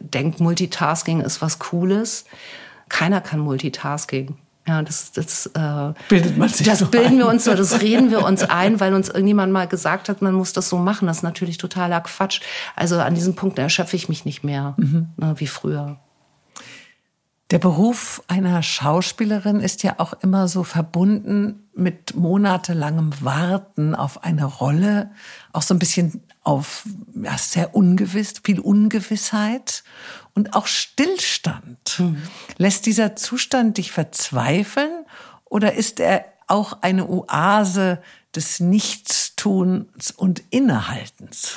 denkt, Multitasking ist was Cooles. Keiner kann Multitasking. Ja, das, das, äh, Bildet man sich das so bilden ein. wir uns so, das reden wir uns ein, weil uns irgendjemand mal gesagt hat, man muss das so machen. Das ist natürlich totaler Quatsch. Also an diesem Punkt erschöpfe ich mich nicht mehr Mhm. ne, wie früher. Der Beruf einer Schauspielerin ist ja auch immer so verbunden mit monatelangem Warten auf eine Rolle, auch so ein bisschen auf ja, sehr ungewiss, viel Ungewissheit und auch Stillstand. Lässt dieser Zustand dich verzweifeln oder ist er auch eine Oase des Nichtstuns und Innehaltens?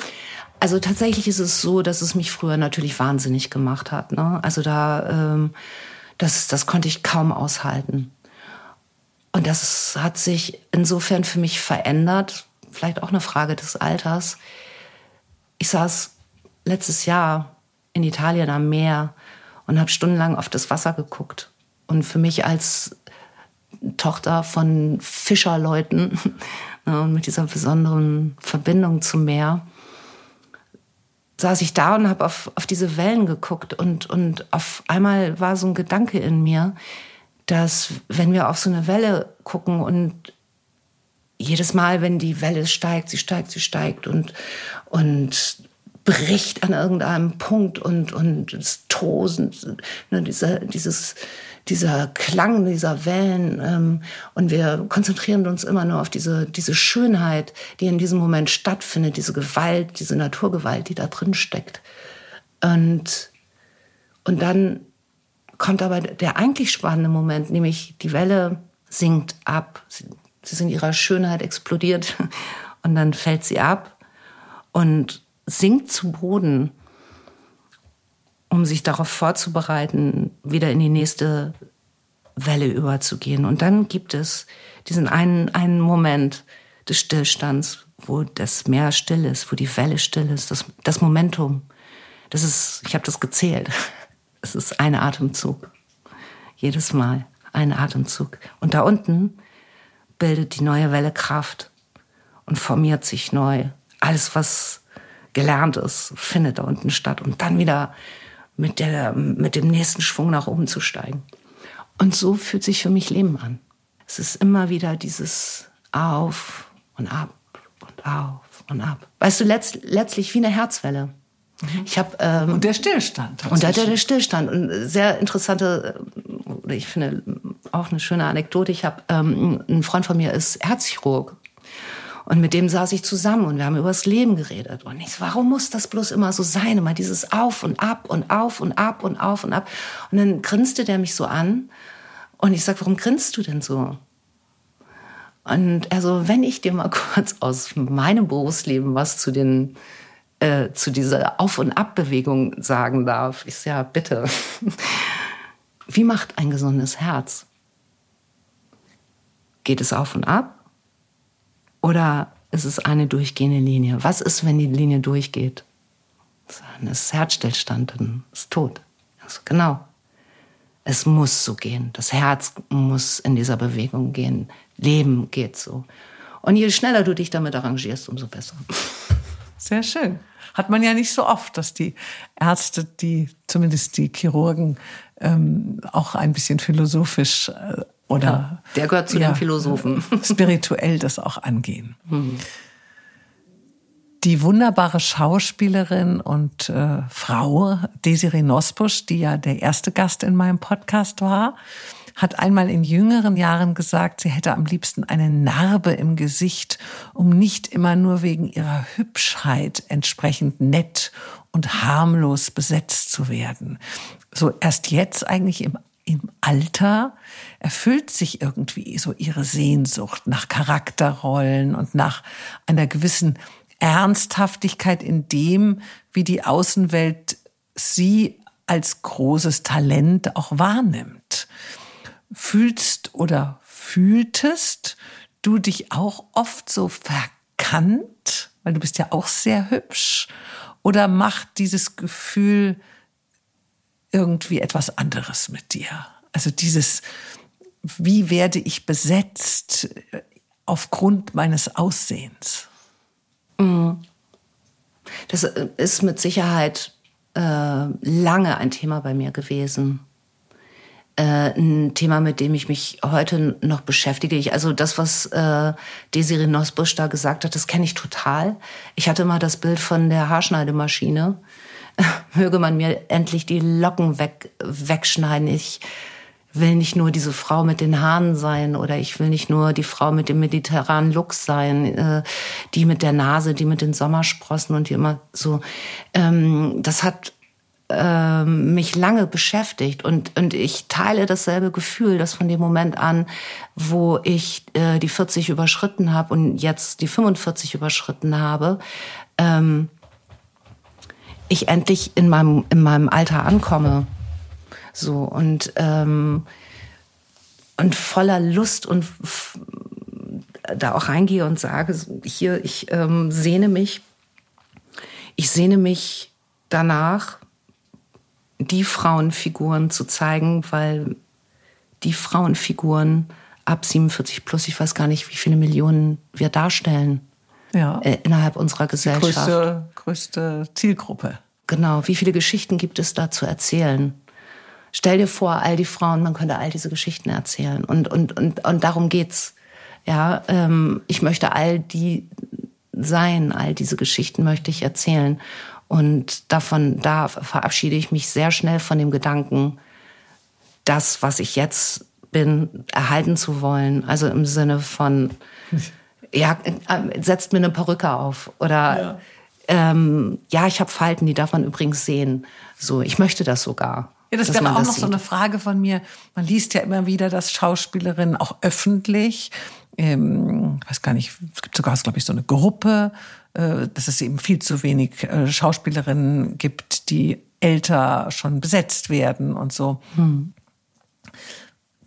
Also tatsächlich ist es so, dass es mich früher natürlich wahnsinnig gemacht hat. Ne? Also da, ähm, das, das konnte ich kaum aushalten. Und das hat sich insofern für mich verändert, vielleicht auch eine Frage des Alters. Ich saß letztes Jahr in Italien am Meer und habe stundenlang auf das Wasser geguckt. Und für mich als Tochter von Fischerleuten ne, und mit dieser besonderen Verbindung zum Meer, saß ich da und habe auf, auf diese Wellen geguckt und, und auf einmal war so ein Gedanke in mir, dass wenn wir auf so eine Welle gucken und jedes Mal, wenn die Welle steigt, sie steigt, sie steigt und, und bricht an irgendeinem Punkt und, und das Tosen, ne, dieser, dieses, dieser Klang dieser Wellen. Ähm, und wir konzentrieren uns immer nur auf diese, diese Schönheit, die in diesem Moment stattfindet, diese Gewalt, diese Naturgewalt, die da drin steckt. Und, und dann kommt aber der eigentlich spannende Moment, nämlich die Welle sinkt ab. Sie, sie ist in ihrer Schönheit explodiert und dann fällt sie ab und sinkt zu Boden, um sich darauf vorzubereiten, wieder in die nächste Welle überzugehen. Und dann gibt es diesen einen, einen Moment des Stillstands, wo das Meer still ist, wo die Welle still ist, das, das Momentum. Das ist, ich habe das gezählt. Es ist ein Atemzug. Jedes Mal ein Atemzug. Und da unten bildet die neue Welle Kraft und formiert sich neu. Alles, was gelernt ist, findet da unten statt. Und dann wieder mit, der, mit dem nächsten Schwung nach oben zu steigen. Und so fühlt sich für mich Leben an. Es ist immer wieder dieses Auf und ab und auf und ab. Weißt du, letzt, letztlich wie eine Herzwelle. Ich habe ähm, Und der Stillstand. und er dazwischen. der Stillstand. Und sehr interessante, oder ich finde auch eine schöne Anekdote. Ich habe ähm, ein Freund von mir ist Herzchirurg. Und mit dem saß ich zusammen und wir haben über das Leben geredet. Und ich, warum muss das bloß immer so sein? Immer dieses Auf und Ab und Auf und Ab und Auf und Ab. Und dann grinste der mich so an. Und ich sag, warum grinst du denn so? Und also, wenn ich dir mal kurz aus meinem Berufsleben was zu den äh, zu dieser Auf- und Abbewegung sagen darf, ist ja bitte. Wie macht ein gesundes Herz? Geht es auf und ab? Oder ist es eine durchgehende Linie? Was ist, wenn die Linie durchgeht? Dann ist Herzstillstand, dann ist tot. Also genau. Es muss so gehen. Das Herz muss in dieser Bewegung gehen. Leben geht so. Und je schneller du dich damit arrangierst, umso besser. Sehr schön. Hat man ja nicht so oft, dass die Ärzte, die zumindest die Chirurgen, ähm, auch ein bisschen philosophisch äh, oder ja, der gehört zu ja, den Philosophen spirituell das auch angehen. Mhm. Die wunderbare Schauspielerin und äh, Frau Desiree Nosbusch, die ja der erste Gast in meinem Podcast war, hat einmal in jüngeren Jahren gesagt, sie hätte am liebsten eine Narbe im Gesicht, um nicht immer nur wegen ihrer Hübschheit entsprechend nett und harmlos besetzt zu werden. So erst jetzt eigentlich im im Alter erfüllt sich irgendwie so ihre Sehnsucht nach Charakterrollen und nach einer gewissen Ernsthaftigkeit in dem, wie die Außenwelt sie als großes Talent auch wahrnimmt. Fühlst oder fühltest du dich auch oft so verkannt, weil du bist ja auch sehr hübsch, oder macht dieses Gefühl irgendwie etwas anderes mit dir? Also dieses, wie werde ich besetzt aufgrund meines Aussehens? Mhm. Das ist mit Sicherheit äh, lange ein Thema bei mir gewesen äh, ein Thema, mit dem ich mich heute noch beschäftige. Ich, also das, was äh, Desiree Nosbusch da gesagt hat, das kenne ich total. Ich hatte mal das Bild von der Haarschneidemaschine. Möge man mir endlich die Locken weg, wegschneiden. Ich will nicht nur diese Frau mit den Haaren sein oder ich will nicht nur die Frau mit dem mediterranen Look sein, äh, die mit der Nase, die mit den Sommersprossen und die immer so. Ähm, das hat äh, mich lange beschäftigt und, und ich teile dasselbe Gefühl, dass von dem Moment an, wo ich äh, die 40 überschritten habe und jetzt die 45 überschritten habe, ähm, ich endlich in meinem, in meinem Alter ankomme. So und, ähm, und voller Lust und da auch reingehe und sage, hier, ich ähm, sehne mich, ich sehne mich danach, die Frauenfiguren zu zeigen, weil die Frauenfiguren ab 47 plus, ich weiß gar nicht, wie viele Millionen wir darstellen ja. äh, innerhalb unserer Gesellschaft. Die größte, größte Zielgruppe. Genau, wie viele Geschichten gibt es da zu erzählen? Stell dir vor, all die Frauen, man könnte all diese Geschichten erzählen. Und, und, und, und darum geht's. Ja, ähm, ich möchte all die sein, all diese Geschichten möchte ich erzählen. Und davon, da verabschiede ich mich sehr schnell von dem Gedanken, das, was ich jetzt bin, erhalten zu wollen. Also im Sinne von, ja, äh, setzt mir eine Perücke auf oder ja, ähm, ja ich habe Falten, die darf man übrigens sehen. So, ich möchte das sogar. Ja, das wäre auch das noch sieht. so eine Frage von mir. Man liest ja immer wieder, dass Schauspielerinnen auch öffentlich, ähm, weiß gar nicht, es gibt sogar, glaube ich, so eine Gruppe, äh, dass es eben viel zu wenig äh, Schauspielerinnen gibt, die älter schon besetzt werden und so. Hm.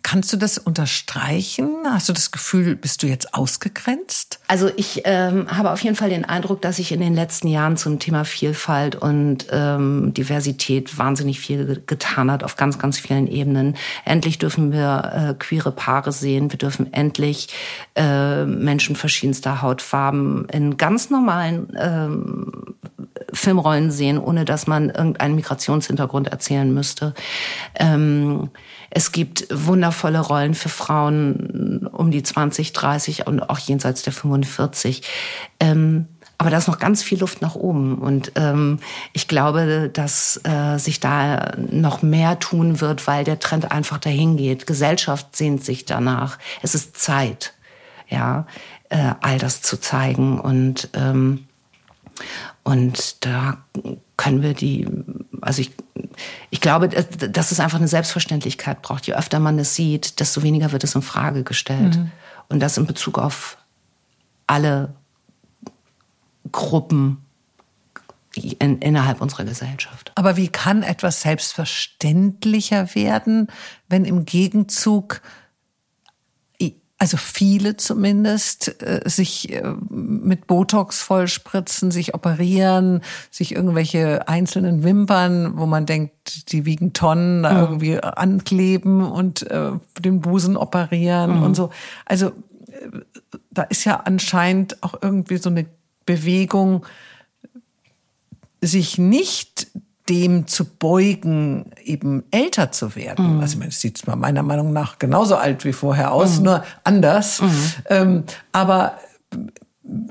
Kannst du das unterstreichen? Hast du das Gefühl, bist du jetzt ausgegrenzt? Also ich ähm, habe auf jeden Fall den Eindruck, dass sich in den letzten Jahren zum Thema Vielfalt und ähm, Diversität wahnsinnig viel getan hat auf ganz, ganz vielen Ebenen. Endlich dürfen wir äh, queere Paare sehen. Wir dürfen endlich äh, Menschen verschiedenster Hautfarben in ganz normalen ähm, Filmrollen sehen, ohne dass man irgendeinen Migrationshintergrund erzählen müsste. Ähm, es gibt wundervolle Rollen für Frauen um die 20, 30 und auch jenseits der 45. Ähm, aber da ist noch ganz viel Luft nach oben. Und ähm, ich glaube, dass äh, sich da noch mehr tun wird, weil der Trend einfach dahin geht. Gesellschaft sehnt sich danach. Es ist Zeit. Ja, äh, all das zu zeigen. Und, ähm, und da können wir die, also ich, ich glaube, dass es einfach eine Selbstverständlichkeit braucht. Je öfter man es sieht, desto weniger wird es in Frage gestellt. Mhm. Und das in Bezug auf alle Gruppen in, innerhalb unserer Gesellschaft. Aber wie kann etwas selbstverständlicher werden, wenn im Gegenzug also viele zumindest, äh, sich äh, mit Botox vollspritzen, sich operieren, sich irgendwelche einzelnen Wimpern, wo man denkt, die wiegen Tonnen, mhm. irgendwie ankleben und äh, den Busen operieren mhm. und so. Also da ist ja anscheinend auch irgendwie so eine Bewegung, sich nicht dem zu beugen, eben älter zu werden. Mhm. Also man sieht zwar meiner Meinung nach genauso alt wie vorher aus, mhm. nur anders. Mhm. Ähm, aber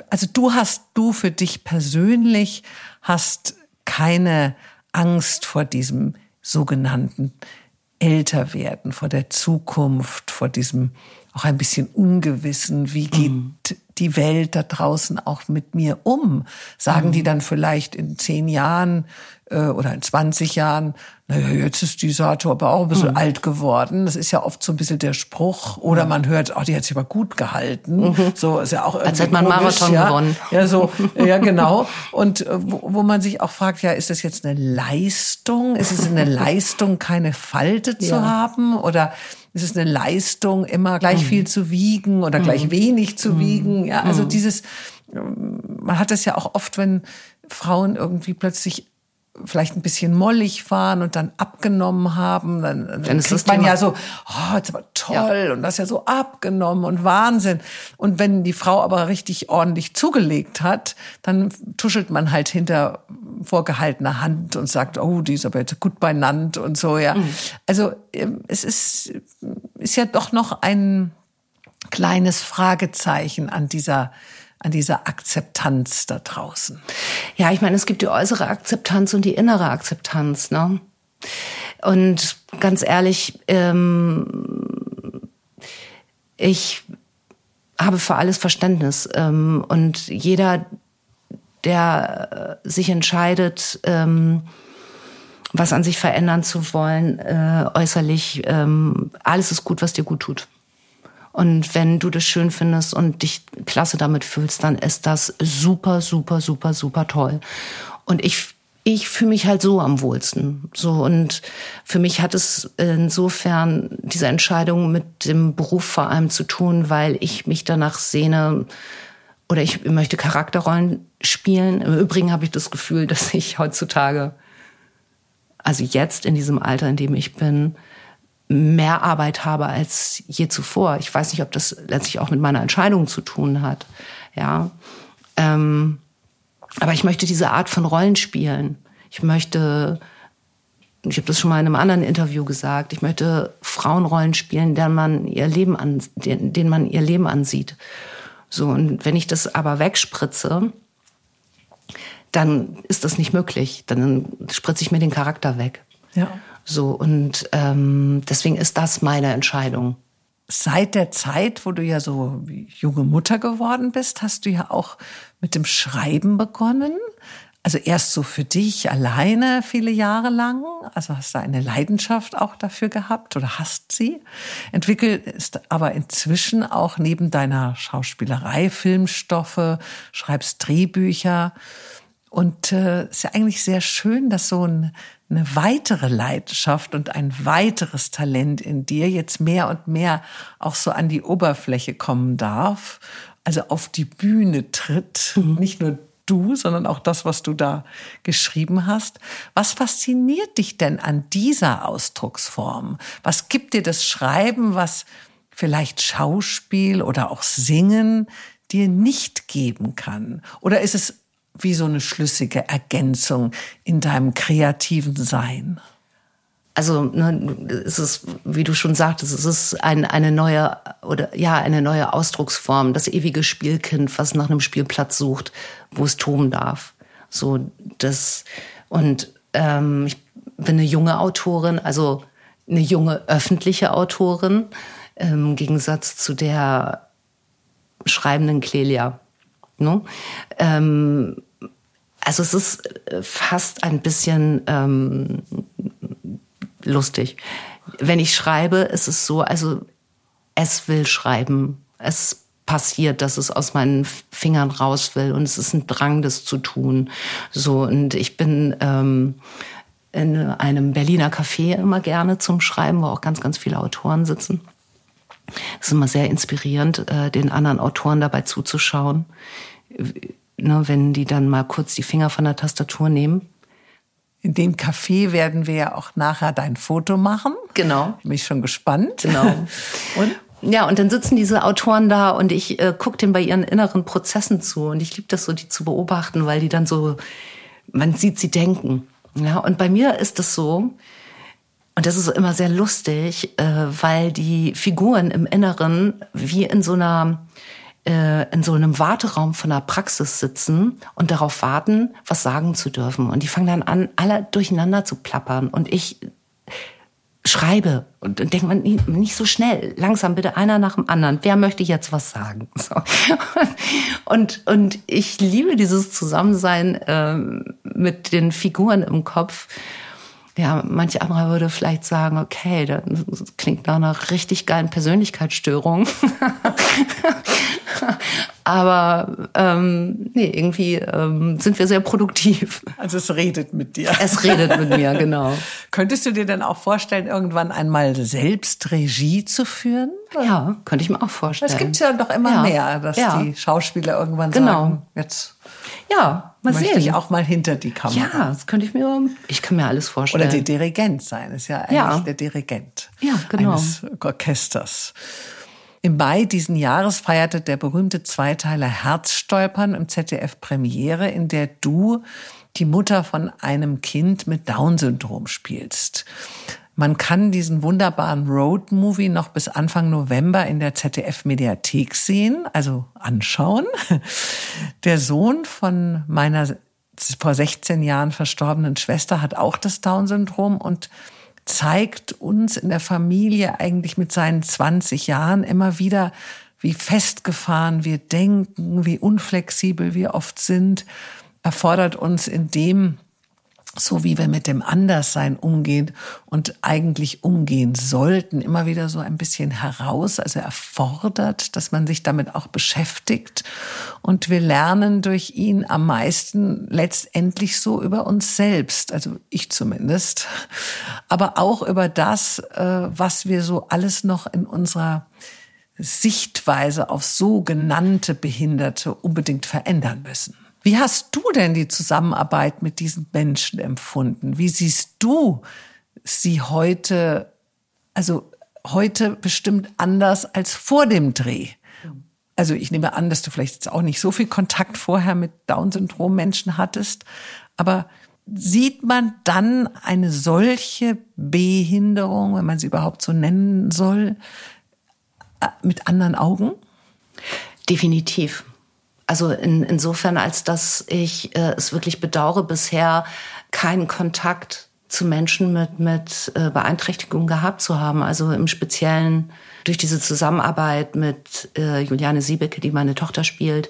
also du hast, du für dich persönlich hast keine Angst vor diesem sogenannten Älterwerden, vor der Zukunft, vor diesem auch ein bisschen Ungewissen. Wie geht mhm. die Welt da draußen auch mit mir um? Sagen mhm. die dann vielleicht in zehn Jahren äh, oder in 20 Jahren, naja, jetzt ist die Sato aber auch ein bisschen mhm. alt geworden. Das ist ja oft so ein bisschen der Spruch. Oder man hört, oh, die hat sich aber gut gehalten. Mhm. So ist ja auch irgendwie Als hätte man komisch, Marathon ja? gewonnen. Ja, so, ja, genau. Und äh, wo, wo man sich auch fragt, ja, ist das jetzt eine Leistung? Ist es eine Leistung, keine Falte zu ja. haben? Oder ist es eine Leistung, immer gleich mhm. viel zu wiegen oder gleich mhm. wenig zu mhm. wiegen. Ja, also mhm. dieses, man hat das ja auch oft, wenn Frauen irgendwie plötzlich vielleicht ein bisschen mollig waren und dann abgenommen haben, dann, dann kriegt man ja so, oh, ist aber toll ja. und das ist ja so abgenommen und Wahnsinn. Und wenn die Frau aber richtig ordentlich zugelegt hat, dann tuschelt man halt hinter vorgehaltener Hand und sagt, oh, die ist aber jetzt gut benannt und so, ja. Mhm. Also ähm, es ist, ist ja doch noch ein kleines Fragezeichen an dieser an dieser Akzeptanz da draußen? Ja, ich meine, es gibt die äußere Akzeptanz und die innere Akzeptanz. Ne? Und ganz ehrlich, ähm, ich habe für alles Verständnis. Ähm, und jeder, der äh, sich entscheidet, ähm, was an sich verändern zu wollen, äh, äußerlich, ähm, alles ist gut, was dir gut tut. Und wenn du das schön findest und dich klasse damit fühlst, dann ist das super, super, super, super toll. Und ich ich fühle mich halt so am wohlsten. So und für mich hat es insofern diese Entscheidung mit dem Beruf vor allem zu tun, weil ich mich danach sehne oder ich möchte Charakterrollen spielen. Im Übrigen habe ich das Gefühl, dass ich heutzutage, also jetzt in diesem Alter, in dem ich bin, mehr Arbeit habe als je zuvor. Ich weiß nicht, ob das letztlich auch mit meiner Entscheidung zu tun hat. Ja, ähm, aber ich möchte diese Art von Rollen spielen. Ich möchte, ich habe das schon mal in einem anderen Interview gesagt, ich möchte Frauenrollen spielen, denen man ihr Leben an, denen man ihr Leben ansieht. So und wenn ich das aber wegspritze, dann ist das nicht möglich. Dann spritze ich mir den Charakter weg. Ja. So, und ähm, deswegen ist das meine Entscheidung. Seit der Zeit, wo du ja so junge Mutter geworden bist, hast du ja auch mit dem Schreiben begonnen. Also erst so für dich alleine viele Jahre lang. Also hast du eine Leidenschaft auch dafür gehabt oder hast sie. Entwickelt ist aber inzwischen auch neben deiner Schauspielerei Filmstoffe, schreibst Drehbücher. Und äh, ist ja eigentlich sehr schön, dass so ein eine weitere Leidenschaft und ein weiteres Talent in dir jetzt mehr und mehr auch so an die Oberfläche kommen darf, also auf die Bühne tritt, mhm. nicht nur du, sondern auch das, was du da geschrieben hast. Was fasziniert dich denn an dieser Ausdrucksform? Was gibt dir das Schreiben, was vielleicht Schauspiel oder auch Singen dir nicht geben kann? Oder ist es wie so eine schlüssige Ergänzung in deinem kreativen Sein? Also ne, es ist, wie du schon sagtest, es ist ein, eine neue oder ja eine neue Ausdrucksform, das ewige Spielkind, was nach einem Spielplatz sucht, wo es toben darf. So das und ähm, ich bin eine junge Autorin, also eine junge öffentliche Autorin im Gegensatz zu der schreibenden Clelia. Ne? Ähm, also es ist fast ein bisschen ähm, lustig. Wenn ich schreibe, ist es so, also es will schreiben. Es passiert, dass es aus meinen Fingern raus will und es ist ein Drang, das zu tun. So und ich bin ähm, in einem Berliner Café immer gerne zum Schreiben, wo auch ganz, ganz viele Autoren sitzen. Es ist immer sehr inspirierend, äh, den anderen Autoren dabei zuzuschauen, ne, wenn die dann mal kurz die Finger von der Tastatur nehmen. In dem Café werden wir ja auch nachher dein Foto machen. Genau. Bin ich schon gespannt. Genau. Und? Ja, und dann sitzen diese Autoren da und ich äh, gucke denen bei ihren inneren Prozessen zu. Und ich liebe das so, die zu beobachten, weil die dann so, man sieht sie denken. Ja, und bei mir ist es so, und das ist immer sehr lustig, äh, weil die Figuren im Inneren wie in so einer äh, in so einem Warteraum von einer Praxis sitzen und darauf warten, was sagen zu dürfen. Und die fangen dann an, alle durcheinander zu plappern. Und ich schreibe und, denkt man nicht so schnell, langsam bitte einer nach dem anderen. Wer möchte jetzt was sagen? So. Und und ich liebe dieses Zusammensein ähm, mit den Figuren im Kopf. Ja, manche andere würde vielleicht sagen, okay, das klingt nach einer richtig geilen Persönlichkeitsstörung. Aber ähm, nee, irgendwie ähm, sind wir sehr produktiv. Also es redet mit dir. Es redet mit mir, genau. Könntest du dir denn auch vorstellen, irgendwann einmal selbst Regie zu führen? Ja, könnte ich mir auch vorstellen. Es gibt ja doch immer ja. mehr, dass ja. die Schauspieler irgendwann genau. sagen, jetzt ja, mal möchte sehen. ich auch mal hinter die Kamera. Ja, das könnte ich mir, ich kann mir alles vorstellen. Oder der Dirigent sein, ist ja eigentlich ja. der Dirigent ja, genau. eines Orchesters. Im Mai diesen Jahres feierte der berühmte Zweiteiler Herzstolpern im ZDF Premiere, in der du die Mutter von einem Kind mit Down-Syndrom spielst. Man kann diesen wunderbaren Road-Movie noch bis Anfang November in der ZDF-Mediathek sehen, also anschauen. Der Sohn von meiner vor 16 Jahren verstorbenen Schwester hat auch das Down-Syndrom und zeigt uns in der Familie eigentlich mit seinen 20 Jahren immer wieder, wie festgefahren wir denken, wie unflexibel wir oft sind, erfordert uns in dem, so wie wir mit dem Anderssein umgehen und eigentlich umgehen sollten, immer wieder so ein bisschen heraus. Also erfordert, dass man sich damit auch beschäftigt. Und wir lernen durch ihn am meisten letztendlich so über uns selbst, also ich zumindest, aber auch über das, äh, was wir so alles noch in unserer Sichtweise auf sogenannte Behinderte unbedingt verändern müssen. Wie hast du denn die Zusammenarbeit mit diesen Menschen empfunden? Wie siehst du sie heute, also heute bestimmt anders als vor dem Dreh? Also ich nehme an, dass du vielleicht jetzt auch nicht so viel Kontakt vorher mit Down-Syndrom-Menschen hattest, aber sieht man dann eine solche Behinderung, wenn man sie überhaupt so nennen soll, äh, mit anderen Augen? Definitiv. Also in, insofern, als dass ich äh, es wirklich bedauere, bisher keinen Kontakt zu Menschen mit, mit äh, Beeinträchtigung gehabt zu haben. Also im Speziellen durch diese Zusammenarbeit mit äh, Juliane Siebecke, die meine Tochter spielt,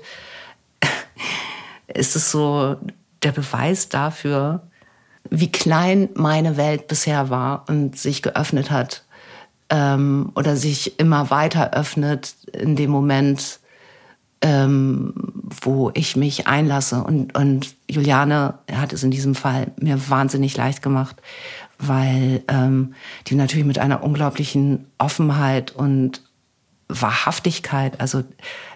ist es so der Beweis dafür, wie klein meine Welt bisher war und sich geöffnet hat ähm, oder sich immer weiter öffnet in dem Moment, ähm, wo ich mich einlasse. Und, und Juliane hat es in diesem Fall mir wahnsinnig leicht gemacht, weil ähm, die natürlich mit einer unglaublichen Offenheit und Wahrhaftigkeit, also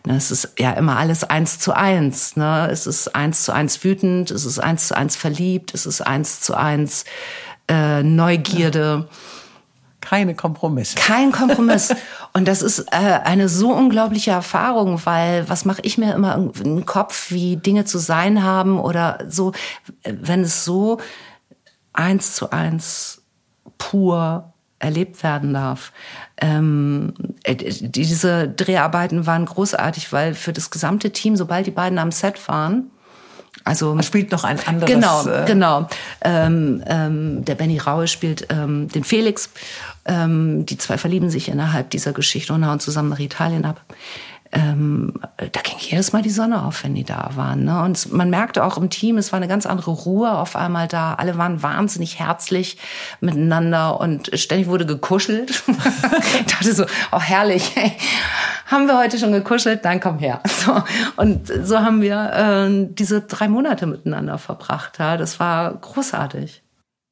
ne, es ist ja immer alles eins zu eins. Ne? Es ist eins zu eins wütend, es ist eins zu eins verliebt, es ist eins zu eins äh, Neugierde. Ja keine Kompromisse. Kein Kompromiss. Und das ist äh, eine so unglaubliche Erfahrung, weil was mache ich mir immer im Kopf, wie Dinge zu sein haben oder so, wenn es so eins zu eins pur erlebt werden darf. Ähm, äh, diese Dreharbeiten waren großartig, weil für das gesamte Team, sobald die beiden am Set waren, also Man spielt noch ein anderes. Genau, äh genau. Ähm, ähm, der Benny Raue spielt ähm, den Felix. Ähm, die zwei verlieben sich innerhalb dieser Geschichte und hauen zusammen nach Italien ab. ähm, da ging jedes Mal die Sonne auf, wenn die da waren. Ne? Und man merkte auch im Team, es war eine ganz andere Ruhe auf einmal da. Alle waren wahnsinnig herzlich miteinander und ständig wurde gekuschelt. ich dachte so, oh herrlich, hey, haben wir heute schon gekuschelt? Dann komm her. So, und so haben wir äh, diese drei Monate miteinander verbracht. Ja? Das war großartig.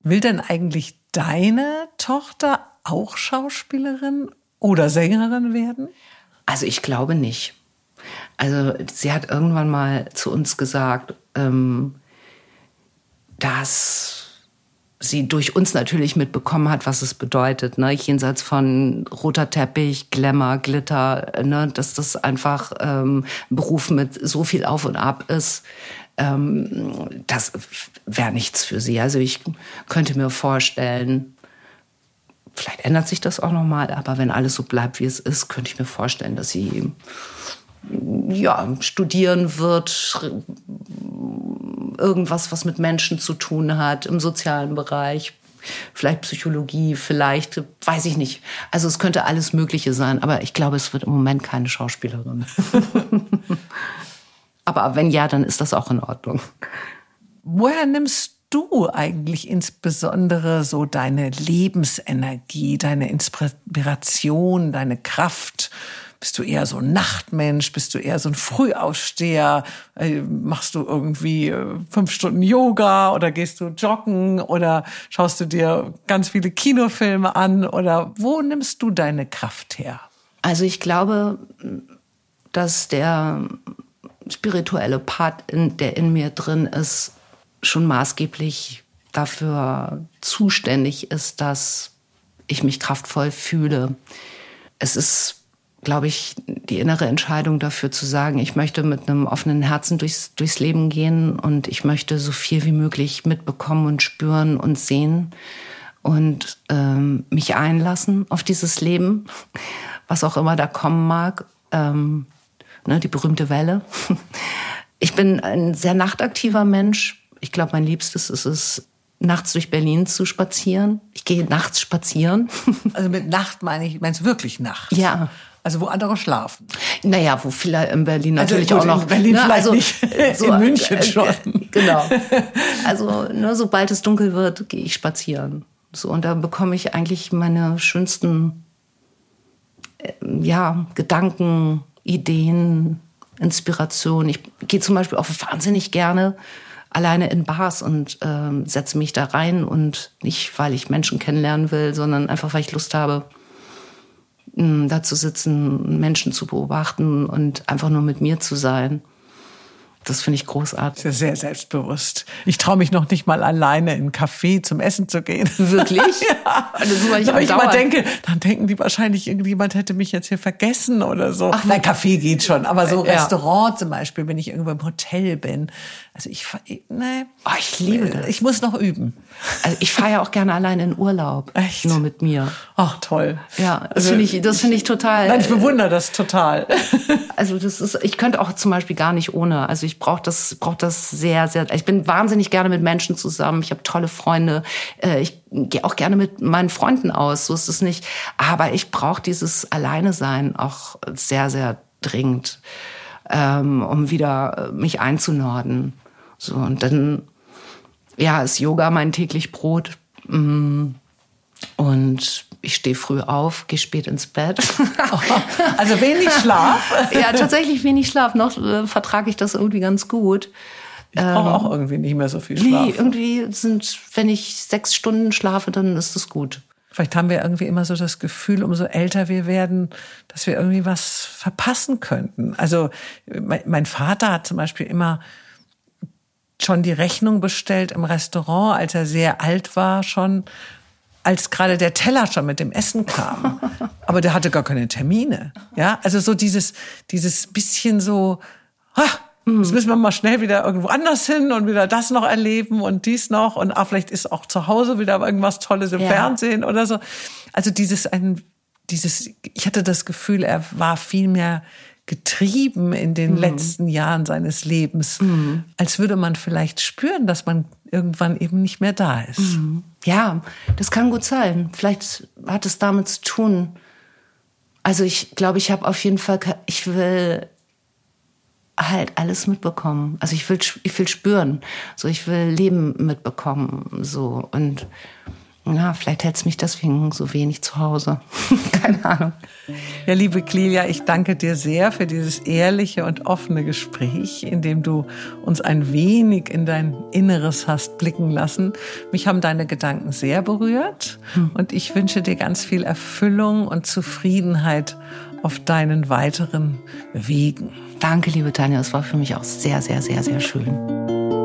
Will denn eigentlich deine Tochter auch Schauspielerin oder Sängerin werden? Also ich glaube nicht. Also sie hat irgendwann mal zu uns gesagt, ähm, dass sie durch uns natürlich mitbekommen hat, was es bedeutet. Ne? Jenseits von roter Teppich, Glamour, Glitter, ne? dass das einfach ähm, ein Beruf mit so viel Auf und Ab ist. Ähm, das wäre nichts für sie. Also ich könnte mir vorstellen, Vielleicht ändert sich das auch noch mal, aber wenn alles so bleibt, wie es ist, könnte ich mir vorstellen, dass sie ja, studieren wird, irgendwas, was mit Menschen zu tun hat, im sozialen Bereich, vielleicht Psychologie, vielleicht, weiß ich nicht. Also es könnte alles Mögliche sein, aber ich glaube, es wird im Moment keine Schauspielerin. aber wenn ja, dann ist das auch in Ordnung. Woher nimmst du eigentlich insbesondere so deine Lebensenergie, deine Inspiration, deine Kraft? Bist du eher so ein Nachtmensch? Bist du eher so ein Frühaussteher? Äh, machst du irgendwie äh, fünf Stunden Yoga oder gehst du joggen oder schaust du dir ganz viele Kinofilme an oder wo nimmst du deine Kraft her? Also ich glaube, dass der spirituelle Part, der in mir drin ist, schon maßgeblich dafür zuständig ist, dass ich mich kraftvoll fühle. Es ist, glaube ich, die innere Entscheidung dafür zu sagen, ich möchte mit einem offenen Herzen durchs, durchs Leben gehen und ich möchte so viel wie möglich mitbekommen und spüren und sehen und ähm, mich einlassen auf dieses Leben, was auch immer da kommen mag. Ähm, ne, die berühmte Welle. Ich bin ein sehr nachtaktiver Mensch ich glaube, mein Liebstes ist es, nachts durch Berlin zu spazieren. Ich gehe nachts spazieren. Also mit Nacht meine ich, meinst du wirklich Nacht? Ja. Also wo andere schlafen. Naja, wo vielleicht in Berlin also natürlich also, auch noch. In Berlin ne, vielleicht also, nicht. So, in München äh, schon. genau. Also ne, sobald es dunkel wird, gehe ich spazieren. So und da bekomme ich eigentlich meine schönsten äh, ja Gedanken, Ideen, Inspiration. Ich gehe zum Beispiel auch wahnsinnig gerne alleine in Bars und ähm, setze mich da rein und nicht, weil ich Menschen kennenlernen will, sondern einfach, weil ich Lust habe, mh, da zu sitzen, Menschen zu beobachten und einfach nur mit mir zu sein. Das finde ich großartig. Sehr, sehr selbstbewusst. Ich traue mich noch nicht mal alleine in einen Café zum Essen zu gehen. Wirklich? ja. Also, ich, ich immer denke, dann denken die wahrscheinlich, irgendjemand hätte mich jetzt hier vergessen oder so. Ach, Nein, Café geht schon, aber so ja. Restaurant zum Beispiel, wenn ich irgendwo im Hotel bin. Also ich, ne, oh, ich liebe das. Ich muss noch üben. Also ich fahre ja auch gerne alleine in Urlaub. Echt? Nur mit mir. Ach, toll. Ja, das also, finde ich, das finde ich total. Nein, ich bewundere das total. Also das ist, ich könnte auch zum Beispiel gar nicht ohne. Also ich brauche das, brauche das sehr, sehr. Ich bin wahnsinnig gerne mit Menschen zusammen. Ich habe tolle Freunde. Äh, ich gehe auch gerne mit meinen Freunden aus. So ist es nicht. Aber ich brauche dieses Alleine sein auch sehr, sehr dringend, ähm, um wieder äh, mich einzunorden. So und dann ja, ist Yoga mein täglich Brot. Mm. Und ich stehe früh auf, gehe spät ins Bett. also wenig Schlaf? ja, tatsächlich wenig Schlaf. Noch äh, vertrage ich das irgendwie ganz gut. Ich brauche ähm, auch irgendwie nicht mehr so viel Schlaf. Nee, irgendwie sind, wenn ich sechs Stunden schlafe, dann ist das gut. Vielleicht haben wir irgendwie immer so das Gefühl, umso älter wir werden, dass wir irgendwie was verpassen könnten. Also mein Vater hat zum Beispiel immer schon die Rechnung bestellt im Restaurant, als er sehr alt war schon, als gerade der Teller schon mit dem Essen kam. Aber der hatte gar keine Termine. Ja, also so dieses, dieses bisschen so, ah, Jetzt müssen wir mal schnell wieder irgendwo anders hin und wieder das noch erleben und dies noch und ah, vielleicht ist auch zu Hause wieder irgendwas Tolles im ja. Fernsehen oder so. Also dieses ein, dieses, ich hatte das Gefühl, er war viel mehr getrieben in den mhm. letzten Jahren seines Lebens, mhm. als würde man vielleicht spüren, dass man irgendwann eben nicht mehr da ist. Mhm. Ja, das kann gut sein. Vielleicht hat es damit zu tun, Also ich glaube, ich habe auf jeden Fall, ich will halt alles mitbekommen. Also ich will, ich will spüren. So, ich will Leben mitbekommen. So und ja, vielleicht hält es mich deswegen so wenig zu Hause. Keine Ahnung. Ja, liebe Clelia, ich danke dir sehr für dieses ehrliche und offene Gespräch, in dem du uns ein wenig in dein Inneres hast blicken lassen. Mich haben deine Gedanken sehr berührt hm. und ich wünsche dir ganz viel Erfüllung und Zufriedenheit auf deinen weiteren Wegen. Danke, liebe Tanja, es war für mich auch sehr, sehr, sehr, sehr schön.